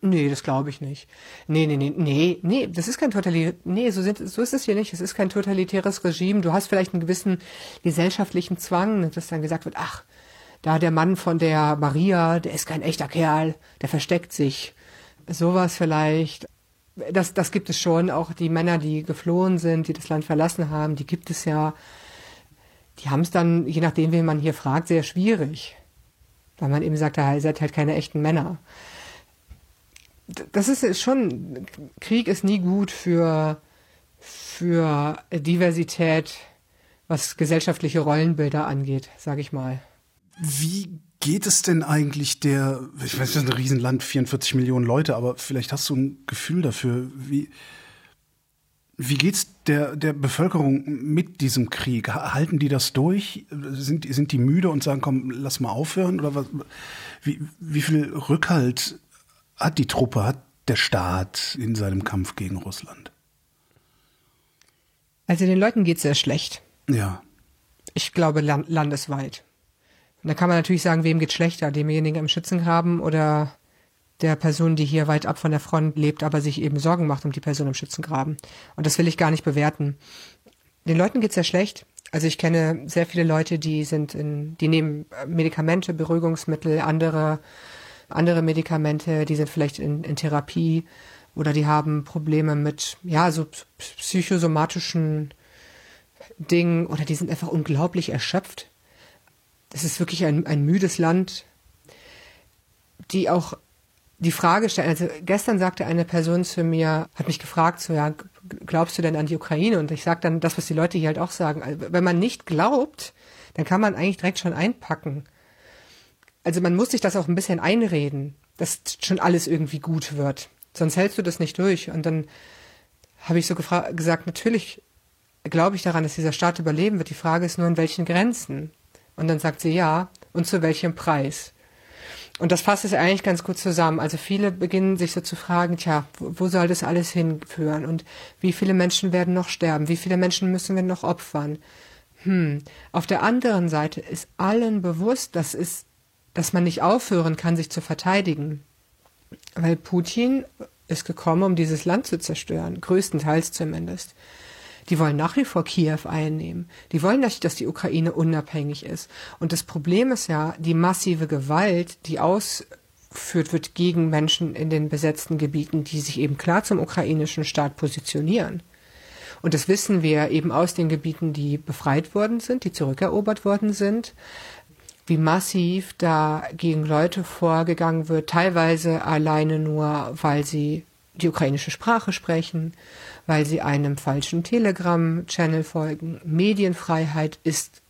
Nee, das glaube ich nicht. Nee, nee, nee, nee, nee, das ist kein totalitäres, nee, so, sind, so ist es hier nicht. Es ist kein totalitäres Regime. Du hast vielleicht einen gewissen gesellschaftlichen Zwang, dass dann gesagt wird, ach, da der Mann von der Maria, der ist kein echter Kerl, der versteckt sich. Sowas vielleicht. Das, das gibt es schon. Auch die Männer, die geflohen sind, die das Land verlassen haben, die gibt es ja. Die haben es dann, je nachdem, wen man hier fragt, sehr schwierig. Weil man eben sagt, ihr seid halt keine echten Männer das ist schon, Krieg ist nie gut für, für Diversität, was gesellschaftliche Rollenbilder angeht, sage ich mal. Wie geht es denn eigentlich der, ich weiß, das ist ein Riesenland, 44 Millionen Leute, aber vielleicht hast du ein Gefühl dafür, wie, wie geht's der, der Bevölkerung mit diesem Krieg? Halten die das durch? Sind, sind die müde und sagen, komm, lass mal aufhören? Oder was, wie, wie viel Rückhalt hat die Truppe, hat der Staat in seinem Kampf gegen Russland? Also den Leuten geht es sehr schlecht. Ja. Ich glaube land landesweit. Und da kann man natürlich sagen, wem geht schlechter, demjenigen im Schützengraben oder der Person, die hier weit ab von der Front lebt, aber sich eben Sorgen macht um die Person im Schützengraben. Und das will ich gar nicht bewerten. Den Leuten geht es sehr schlecht. Also ich kenne sehr viele Leute, die sind in, die nehmen Medikamente, Beruhigungsmittel, andere andere Medikamente, die sind vielleicht in, in Therapie oder die haben Probleme mit, ja, so psychosomatischen Dingen oder die sind einfach unglaublich erschöpft. Das ist wirklich ein, ein müdes Land, die auch die Frage stellen. Also gestern sagte eine Person zu mir, hat mich gefragt, so ja, glaubst du denn an die Ukraine? Und ich sage dann das, was die Leute hier halt auch sagen. Also, wenn man nicht glaubt, dann kann man eigentlich direkt schon einpacken also man muss sich das auch ein bisschen einreden, dass schon alles irgendwie gut wird. Sonst hältst du das nicht durch. Und dann habe ich so gesagt, natürlich glaube ich daran, dass dieser Staat überleben wird. Die Frage ist nur, in welchen Grenzen. Und dann sagt sie ja, und zu welchem Preis. Und das fasst es eigentlich ganz gut zusammen. Also viele beginnen sich so zu fragen, tja, wo, soll das alles hinführen? Und wie viele Menschen werden noch sterben? Wie viele Menschen müssen wir noch opfern? Hm. Auf der anderen Seite ist allen bewusst, dass es dass man nicht aufhören kann, sich zu verteidigen. Weil Putin ist gekommen, um dieses Land zu zerstören, größtenteils zumindest. Die wollen nach wie vor Kiew einnehmen. Die wollen nicht, dass die Ukraine unabhängig ist. Und das Problem ist ja die massive Gewalt, die ausführt wird gegen Menschen in den besetzten Gebieten, die sich eben klar zum ukrainischen Staat positionieren. Und das wissen wir eben aus den Gebieten, die befreit worden sind, die zurückerobert worden sind wie massiv da gegen Leute vorgegangen wird, teilweise alleine nur, weil sie die ukrainische Sprache sprechen, weil sie einem falschen Telegram-Channel folgen. Medienfreiheit ist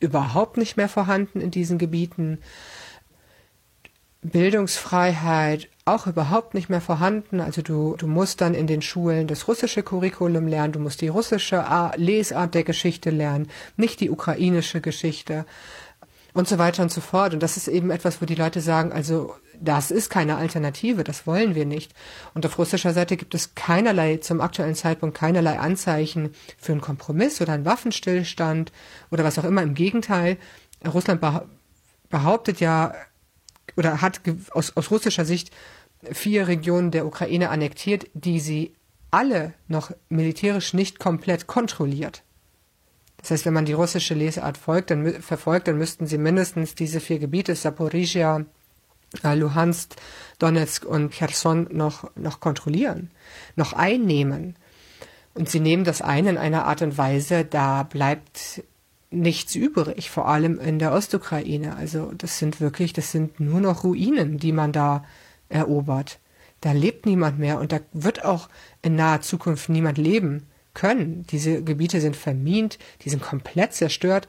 überhaupt nicht mehr vorhanden in diesen Gebieten. Bildungsfreiheit auch überhaupt nicht mehr vorhanden. Also du, du musst dann in den Schulen das russische Curriculum lernen, du musst die russische Lesart der Geschichte lernen, nicht die ukrainische Geschichte und so weiter und so fort. Und das ist eben etwas, wo die Leute sagen, also das ist keine Alternative, das wollen wir nicht. Und auf russischer Seite gibt es keinerlei, zum aktuellen Zeitpunkt keinerlei Anzeichen für einen Kompromiss oder einen Waffenstillstand oder was auch immer. Im Gegenteil, Russland behauptet ja oder hat aus, aus russischer Sicht vier Regionen der Ukraine annektiert, die sie alle noch militärisch nicht komplett kontrolliert. Das heißt, wenn man die russische Lesart folgt, dann, verfolgt, dann müssten sie mindestens diese vier Gebiete, Saporizhia, äh, Luhansk, Donetsk und Cherson noch, noch kontrollieren, noch einnehmen. Und sie nehmen das ein in einer Art und Weise, da bleibt nichts übrig, vor allem in der Ostukraine. Also das sind wirklich, das sind nur noch Ruinen, die man da erobert. Da lebt niemand mehr und da wird auch in naher Zukunft niemand leben können. Diese Gebiete sind vermint, die sind komplett zerstört.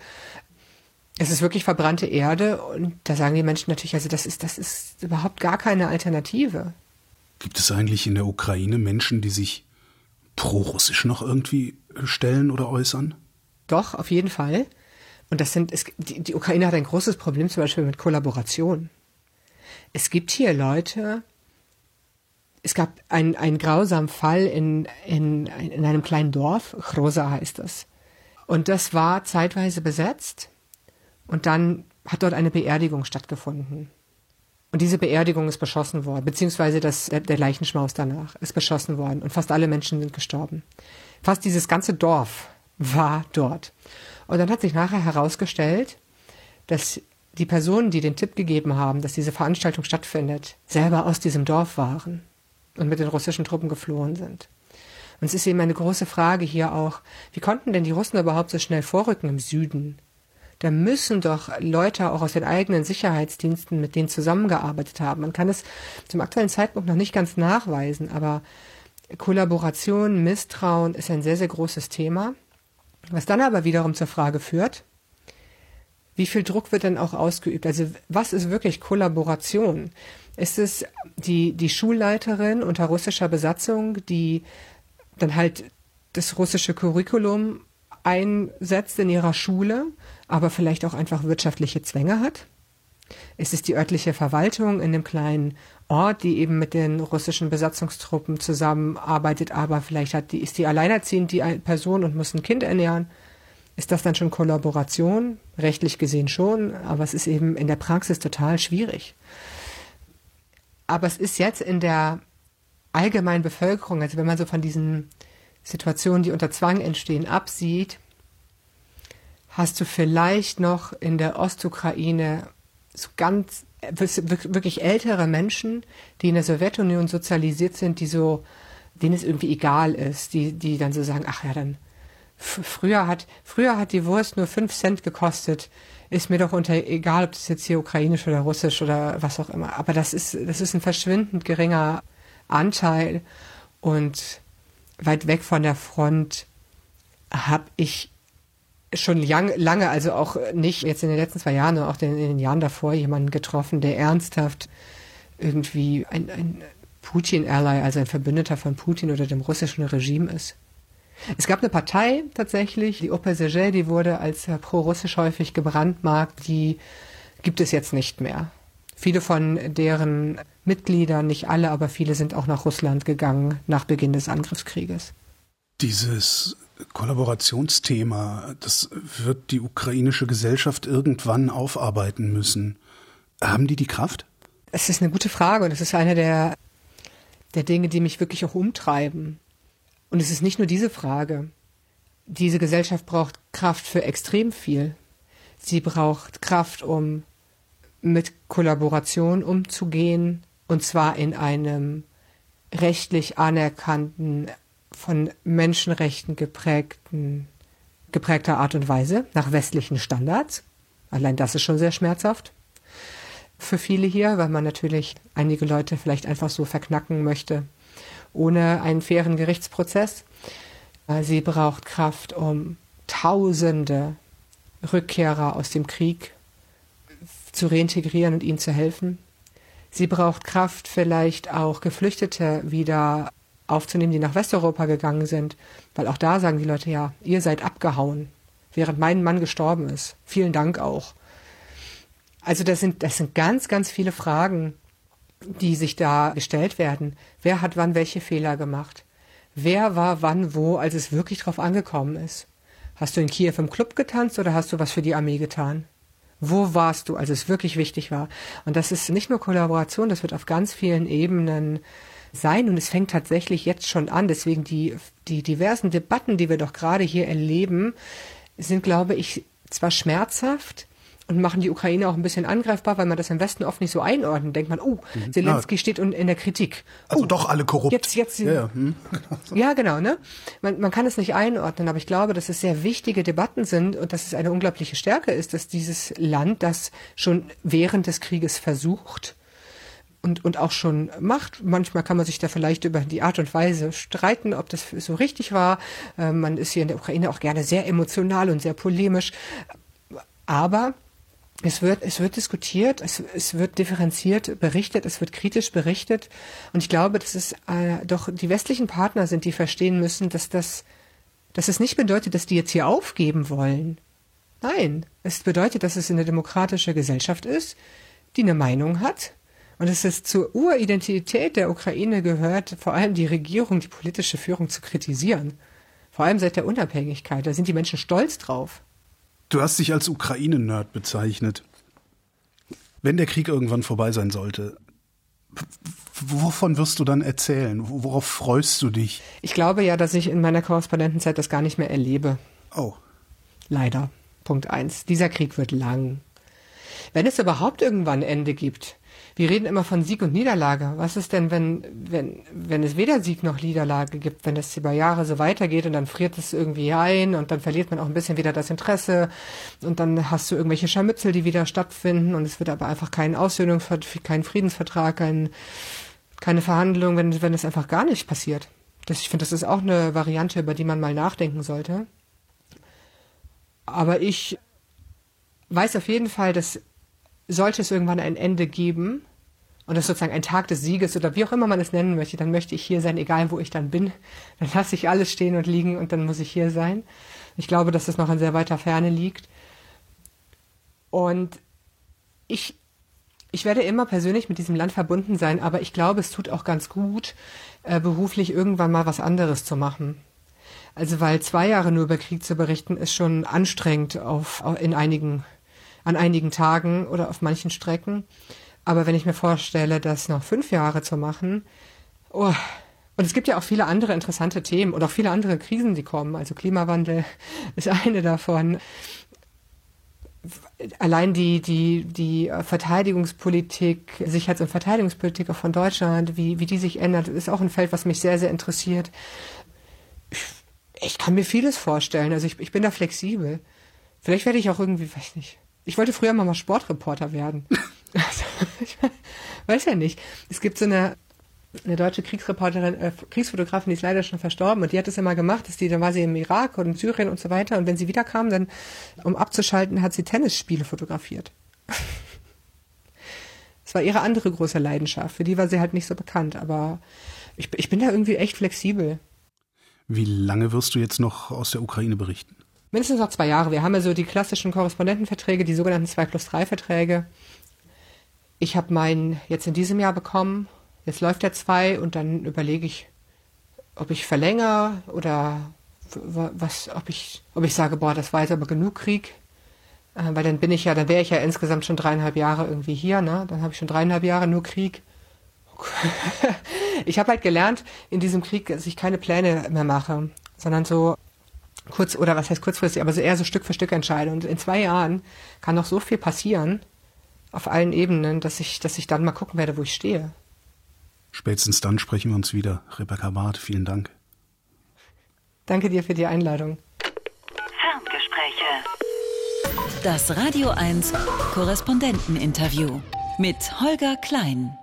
Es ist wirklich verbrannte Erde und da sagen die Menschen natürlich, also das ist, das ist überhaupt gar keine Alternative. Gibt es eigentlich in der Ukraine Menschen, die sich pro-russisch noch irgendwie stellen oder äußern? Doch, auf jeden Fall. Und das sind, es, die, die Ukraine hat ein großes Problem zum Beispiel mit Kollaboration. Es gibt hier Leute, es gab einen, grausamen Fall in, in, in einem kleinen Dorf, Chrosa heißt das. Und das war zeitweise besetzt und dann hat dort eine Beerdigung stattgefunden. Und diese Beerdigung ist beschossen worden, beziehungsweise das, der Leichenschmaus danach ist beschossen worden und fast alle Menschen sind gestorben. Fast dieses ganze Dorf war dort. Und dann hat sich nachher herausgestellt, dass die Personen, die den Tipp gegeben haben, dass diese Veranstaltung stattfindet, selber aus diesem Dorf waren und mit den russischen Truppen geflohen sind. Und es ist eben eine große Frage hier auch, wie konnten denn die Russen überhaupt so schnell vorrücken im Süden? Da müssen doch Leute auch aus den eigenen Sicherheitsdiensten mit denen zusammengearbeitet haben. Man kann es zum aktuellen Zeitpunkt noch nicht ganz nachweisen, aber Kollaboration, Misstrauen ist ein sehr, sehr großes Thema. Was dann aber wiederum zur Frage führt, wie viel Druck wird denn auch ausgeübt? Also was ist wirklich Kollaboration? Ist es die, die Schulleiterin unter russischer Besatzung, die dann halt das russische Curriculum einsetzt in ihrer Schule, aber vielleicht auch einfach wirtschaftliche Zwänge hat? Ist es die örtliche Verwaltung in dem kleinen Ort, die eben mit den russischen Besatzungstruppen zusammenarbeitet, aber vielleicht hat die, ist die alleinerziehend die Person und muss ein Kind ernähren? Ist das dann schon Kollaboration? Rechtlich gesehen schon, aber es ist eben in der Praxis total schwierig. Aber es ist jetzt in der allgemeinen Bevölkerung, also wenn man so von diesen Situationen, die unter Zwang entstehen, absieht, hast du vielleicht noch in der Ostukraine so ganz wirklich ältere Menschen, die in der Sowjetunion sozialisiert sind, die so, denen es irgendwie egal ist, die, die dann so sagen, ach ja, dann früher hat, früher hat die Wurst nur fünf Cent gekostet. Ist mir doch unter, egal ob das jetzt hier ukrainisch oder russisch oder was auch immer. Aber das ist, das ist ein verschwindend geringer Anteil und weit weg von der Front habe ich schon lang, lange, also auch nicht jetzt in den letzten zwei Jahren, sondern auch in, den Jahren davor jemanden getroffen, der ernsthaft irgendwie ein, ein Putin-Ally, also ein Verbündeter von Putin oder dem russischen Regime ist. Es gab eine Partei tatsächlich, die OPSG, die wurde als pro-russisch häufig gebrandmarkt, die gibt es jetzt nicht mehr. Viele von deren Mitgliedern, nicht alle, aber viele sind auch nach Russland gegangen nach Beginn des Angriffskrieges. Dieses Kollaborationsthema, das wird die ukrainische Gesellschaft irgendwann aufarbeiten müssen. Haben die die Kraft? Es ist eine gute Frage und es ist eine der, der Dinge, die mich wirklich auch umtreiben. Und es ist nicht nur diese Frage. Diese Gesellschaft braucht Kraft für extrem viel. Sie braucht Kraft, um mit Kollaboration umzugehen, und zwar in einem rechtlich anerkannten, von Menschenrechten geprägten, geprägter Art und Weise, nach westlichen Standards. Allein das ist schon sehr schmerzhaft für viele hier, weil man natürlich einige Leute vielleicht einfach so verknacken möchte, ohne einen fairen Gerichtsprozess. Sie braucht Kraft, um Tausende Rückkehrer aus dem Krieg zu reintegrieren und ihnen zu helfen. Sie braucht Kraft, vielleicht auch Geflüchtete wieder aufzunehmen, die nach Westeuropa gegangen sind. Weil auch da sagen die Leute, ja, ihr seid abgehauen, während mein Mann gestorben ist. Vielen Dank auch. Also das sind, das sind ganz, ganz viele Fragen, die sich da gestellt werden. Wer hat wann welche Fehler gemacht? Wer war wann wo, als es wirklich drauf angekommen ist? Hast du in Kiew im Club getanzt oder hast du was für die Armee getan? Wo warst du, als es wirklich wichtig war? Und das ist nicht nur Kollaboration, das wird auf ganz vielen Ebenen sein und es fängt tatsächlich jetzt schon an. Deswegen die, die diversen Debatten, die wir doch gerade hier erleben, sind, glaube ich, zwar schmerzhaft, und machen die Ukraine auch ein bisschen angreifbar, weil man das im Westen oft nicht so einordnet. Denkt man, oh, mhm. Zelensky ja. steht in der Kritik. Also oh, doch alle korrupt. Jetzt, jetzt, ja, ja. Hm. ja genau. Ne? Man, man kann es nicht einordnen, aber ich glaube, dass es sehr wichtige Debatten sind und dass es eine unglaubliche Stärke ist, dass dieses Land, das schon während des Krieges versucht, und, und auch schon macht. Manchmal kann man sich da vielleicht über die Art und Weise streiten, ob das so richtig war. Äh, man ist hier in der Ukraine auch gerne sehr emotional und sehr polemisch. Aber es wird, es wird diskutiert, es, es wird differenziert berichtet, es wird kritisch berichtet. Und ich glaube, dass es äh, doch die westlichen Partner sind, die verstehen müssen, dass das, dass es nicht bedeutet, dass die jetzt hier aufgeben wollen. Nein, es bedeutet, dass es eine demokratische Gesellschaft ist, die eine Meinung hat. Und dass es zur Uridentität der Ukraine gehört, vor allem die Regierung, die politische Führung zu kritisieren. Vor allem seit der Unabhängigkeit. Da sind die Menschen stolz drauf. Du hast dich als Ukraine-Nerd bezeichnet. Wenn der Krieg irgendwann vorbei sein sollte, wovon wirst du dann erzählen? Worauf freust du dich? Ich glaube ja, dass ich in meiner Korrespondentenzeit das gar nicht mehr erlebe. Oh. Leider. Punkt eins. Dieser Krieg wird lang. Wenn es überhaupt irgendwann ein Ende gibt, wir reden immer von Sieg und Niederlage. Was ist denn, wenn, wenn, wenn es weder Sieg noch Niederlage gibt, wenn es über Jahre so weitergeht und dann friert es irgendwie ein und dann verliert man auch ein bisschen wieder das Interesse und dann hast du irgendwelche Scharmützel, die wieder stattfinden und es wird aber einfach kein Aussöhnungsvertrag, kein Friedensvertrag, kein, keine Verhandlung, wenn, wenn es einfach gar nicht passiert. Das, ich finde, das ist auch eine Variante, über die man mal nachdenken sollte. Aber ich weiß auf jeden Fall, dass sollte es irgendwann ein Ende geben, und das ist sozusagen ein Tag des Sieges oder wie auch immer man es nennen möchte, dann möchte ich hier sein, egal wo ich dann bin. Dann lasse ich alles stehen und liegen und dann muss ich hier sein. Ich glaube, dass das noch in sehr weiter Ferne liegt. Und ich, ich werde immer persönlich mit diesem Land verbunden sein, aber ich glaube, es tut auch ganz gut, äh, beruflich irgendwann mal was anderes zu machen. Also weil zwei Jahre nur über Krieg zu berichten, ist schon anstrengend auf, in einigen, an einigen Tagen oder auf manchen Strecken. Aber wenn ich mir vorstelle, das noch fünf Jahre zu machen, oh, und es gibt ja auch viele andere interessante Themen und auch viele andere Krisen, die kommen. Also Klimawandel ist eine davon. Allein die, die, die Verteidigungspolitik, Sicherheits- und Verteidigungspolitik auch von Deutschland, wie, wie die sich ändert, ist auch ein Feld, was mich sehr, sehr interessiert. Ich, kann mir vieles vorstellen. Also ich, ich bin da flexibel. Vielleicht werde ich auch irgendwie, weiß nicht. Ich wollte früher mal Sportreporter werden. Also, ich weiß ja nicht. Es gibt so eine, eine deutsche Kriegsreporterin, äh, Kriegsfotografin, die ist leider schon verstorben und die hat das immer gemacht, dass die, dann war sie im Irak und in Syrien und so weiter und wenn sie wiederkam, dann, um abzuschalten, hat sie Tennisspiele fotografiert. Das war ihre andere große Leidenschaft. Für die war sie halt nicht so bekannt, aber ich, ich bin da irgendwie echt flexibel. Wie lange wirst du jetzt noch aus der Ukraine berichten? Mindestens noch zwei Jahre. Wir haben ja so die klassischen Korrespondentenverträge, die sogenannten 2 plus 3 Verträge. Ich habe meinen jetzt in diesem Jahr bekommen. Jetzt läuft der zwei und dann überlege ich, ob ich verlängere oder was, ob ich, ob ich sage, boah, das war jetzt aber genug Krieg. Äh, weil dann bin ich ja, dann wäre ich ja insgesamt schon dreieinhalb Jahre irgendwie hier, ne? Dann habe ich schon dreieinhalb Jahre nur Krieg. ich habe halt gelernt in diesem Krieg, dass ich keine Pläne mehr mache, sondern so kurz, oder was heißt kurzfristig, aber so eher so Stück für Stück entscheide. Und in zwei Jahren kann noch so viel passieren, auf allen Ebenen, dass ich, dass ich dann mal gucken werde, wo ich stehe. Spätestens dann sprechen wir uns wieder. Rebecca Barth, vielen Dank. Danke dir für die Einladung. Ferngespräche. Das Radio 1 Korrespondenteninterview mit Holger Klein.